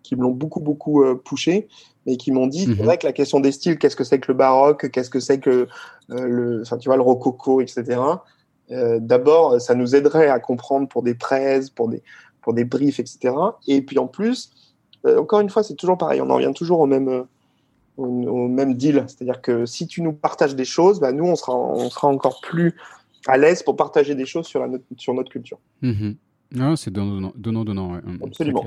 qui me l'ont beaucoup, beaucoup euh, poussé mais qui m'ont dit, c'est mhm. vrai que la question des styles, qu'est-ce que c'est que le baroque, qu'est-ce que c'est que euh, le, enfin, tu vois, le rococo, etc. Euh, D'abord, ça nous aiderait à comprendre pour des prêts, pour des, pour des briefs, etc. Et puis en plus, euh, encore une fois, c'est toujours pareil, on en revient toujours au même, au, même deal. C'est-à-dire que si tu nous partages des choses, bah, nous, on sera, on sera encore plus à l'aise pour partager des choses sur, la, sur notre culture. Ah, c'est donnant-donnant. Ouais. Absolument.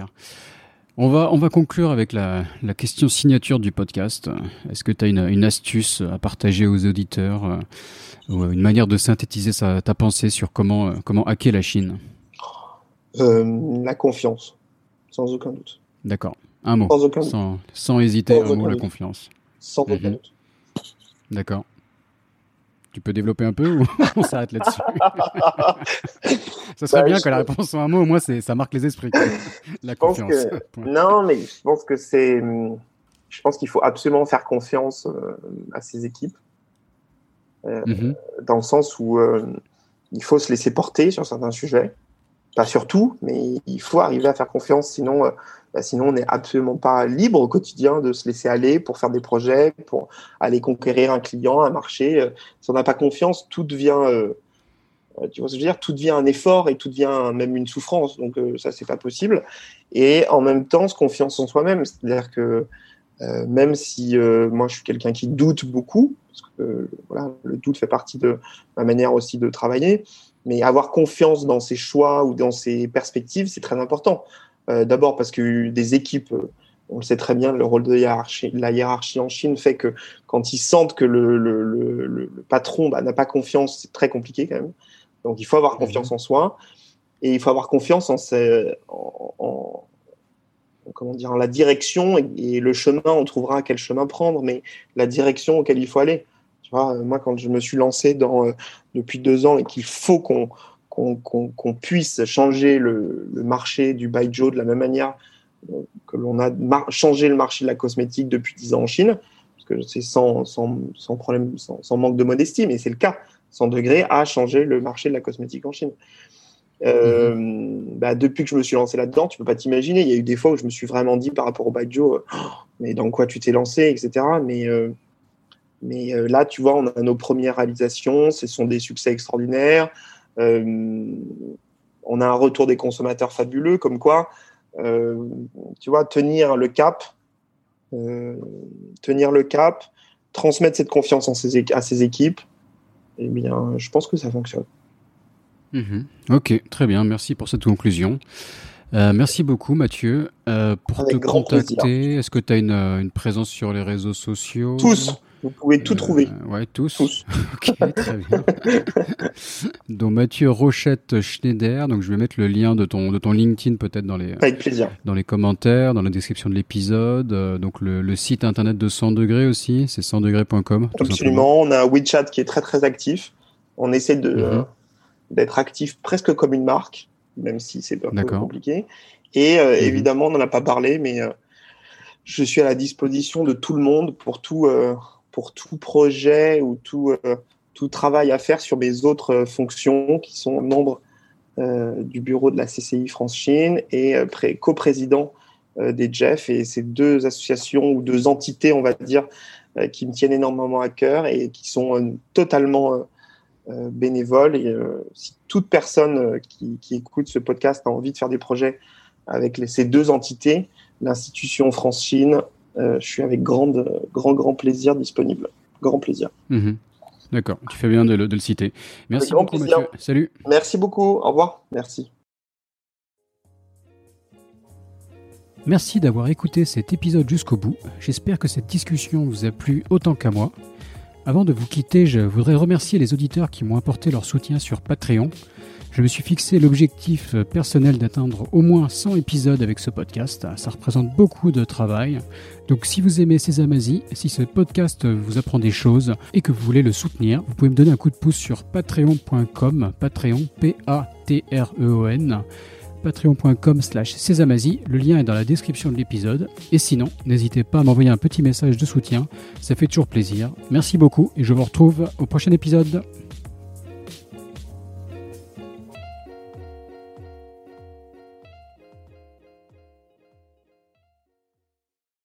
On va, on va conclure avec la, la question signature du podcast. Est-ce que tu as une, une, astuce à partager aux auditeurs euh, ou une manière de synthétiser sa, ta pensée sur comment, euh, comment hacker la Chine? Euh, La confiance, sans aucun doute. D'accord. Un mot. Sans, aucun sans, sans hésiter, un mot, la confiance. Sans aucun mhm. doute. D'accord. Tu peux développer un peu ou on s'arrête là-dessus? Ça serait bah, bien que la réponse soit un mot, au moins ça marque les esprits. La confiance. non, mais je pense que c'est. Je pense qu'il faut absolument faire confiance euh, à ses équipes. Euh, mhm. Dans le sens où euh, il faut se laisser porter sur certains sujets. Pas sur tout, mais il faut arriver à faire confiance, sinon bah, sinon, on n'est absolument pas libre au quotidien de se laisser aller pour faire des projets, pour aller conquérir un client, un marché. Euh, si on n'a pas confiance, tout devient, euh, euh, tu vois ce que je veux dire, tout devient un effort et tout devient même une souffrance. Donc ça, c'est pas possible. Et en même temps, se confiance en soi-même, c'est-à-dire que même si moi je suis quelqu'un qui doute beaucoup, parce que voilà, le doute fait partie de ma manière aussi de travailler, mais avoir confiance dans ses choix ou dans ses perspectives, c'est très important. Euh, d'abord parce que des équipes, euh, on le sait très bien, le rôle de hiérarchie, la hiérarchie en Chine fait que quand ils sentent que le, le, le, le patron bah, n'a pas confiance, c'est très compliqué quand même. Donc il faut avoir confiance mhm. en soi et il faut avoir confiance en, ses, en, en comment dire, en la direction et, le chemin, on trouvera quel chemin prendre, mais la direction auquel il faut aller. Vois, moi, quand je me suis lancé dans, euh, depuis deux ans et qu'il faut qu'on qu'on puisse changer le, marché du Baijiu de la même manière que l'on a changé le marché de la cosmétique depuis 10 ans en Chine, parce que c'est sans, sans, sans, problème, sans, sans, manque de modestie, mais c'est le cas. 100 degrés a changé le marché de la cosmétique en Chine. Euh, mhm. bah, depuis que je me suis lancé là-dedans, tu peux pas t'imaginer. Il y a eu des fois où je me suis vraiment dit par rapport au Baijiu, oh, mais dans quoi tu t'es lancé, etc. Mais, euh, mais euh, là, tu vois, on a nos premières réalisations. Ce sont des succès extraordinaires. on a un retour des consommateurs fabuleux, comme quoi, tu vois, tenir le cap, tenir le cap, transmettre cette confiance en ses, à ses équipes, eh bien, je pense que ça fonctionne. Mhm. Ok, très bien. Merci pour cette conclusion. Euh, merci beaucoup Mathieu. Euh, pour te contacter, est-ce que tu as une, une, présence sur les réseaux sociaux? Tous. Vous pouvez tout trouver. Euh, ouais, tous. Tous. ok, très bien. donc Mathieu Rochette Schneider. Donc je vais mettre le lien de ton de ton LinkedIn peut-être dans les Avec plaisir. dans les commentaires, dans la description de l'épisode. donc le, le, site internet de 100 degrés aussi, c'est 100 degrés.com. Absolument. On a un WeChat qui est très très actif. On essaie de mhm. d'être actif presque comme une marque, même si c'est un peu compliqué. Et euh, mhm. évidemment, on n'en a pas parlé, mais euh, je suis à la disposition de tout le monde pour tout pour tout projet ou tout, euh, tout travail à faire sur mes autres euh, fonctions qui sont membre euh, du bureau de la CCI France-Chine et coprésident des Jeff. Et ces deux associations ou deux entités, on va dire, qui me tiennent énormément à cœur et qui sont totalement bénévoles. Et si toute personne qui, écoute ce podcast a envie de faire des projets avec ces deux entités, l'institution France-Chine, je suis avec grande, grand, grand plaisir disponible. Grand plaisir. Mhm. D'accord, tu fais bien de le, citer. Merci beaucoup, monsieur. Salut. Merci beaucoup. Au revoir. Merci. Merci d'avoir écouté cet épisode jusqu'au bout. J'espère que cette discussion vous a plu autant qu'à moi. Avant de vous quitter, je voudrais remercier les auditeurs qui m'ont apporté leur soutien sur Patreon. Je me suis fixé l'objectif personnel d'atteindre au moins 100 épisodes avec ce podcast. Ça représente beaucoup de travail. Donc si vous aimez ces si ce podcast vous apprend des choses et que vous voulez le soutenir, vous pouvez me donner un coup de pouce sur patreon.com, patreon, P-A-T-R-E-O-N patreon.com slash Le lien est dans la description de l'épisode. Et sinon, n'hésitez pas à m'envoyer un petit message de soutien. Ça fait toujours plaisir. Merci beaucoup et je vous retrouve au prochain épisode.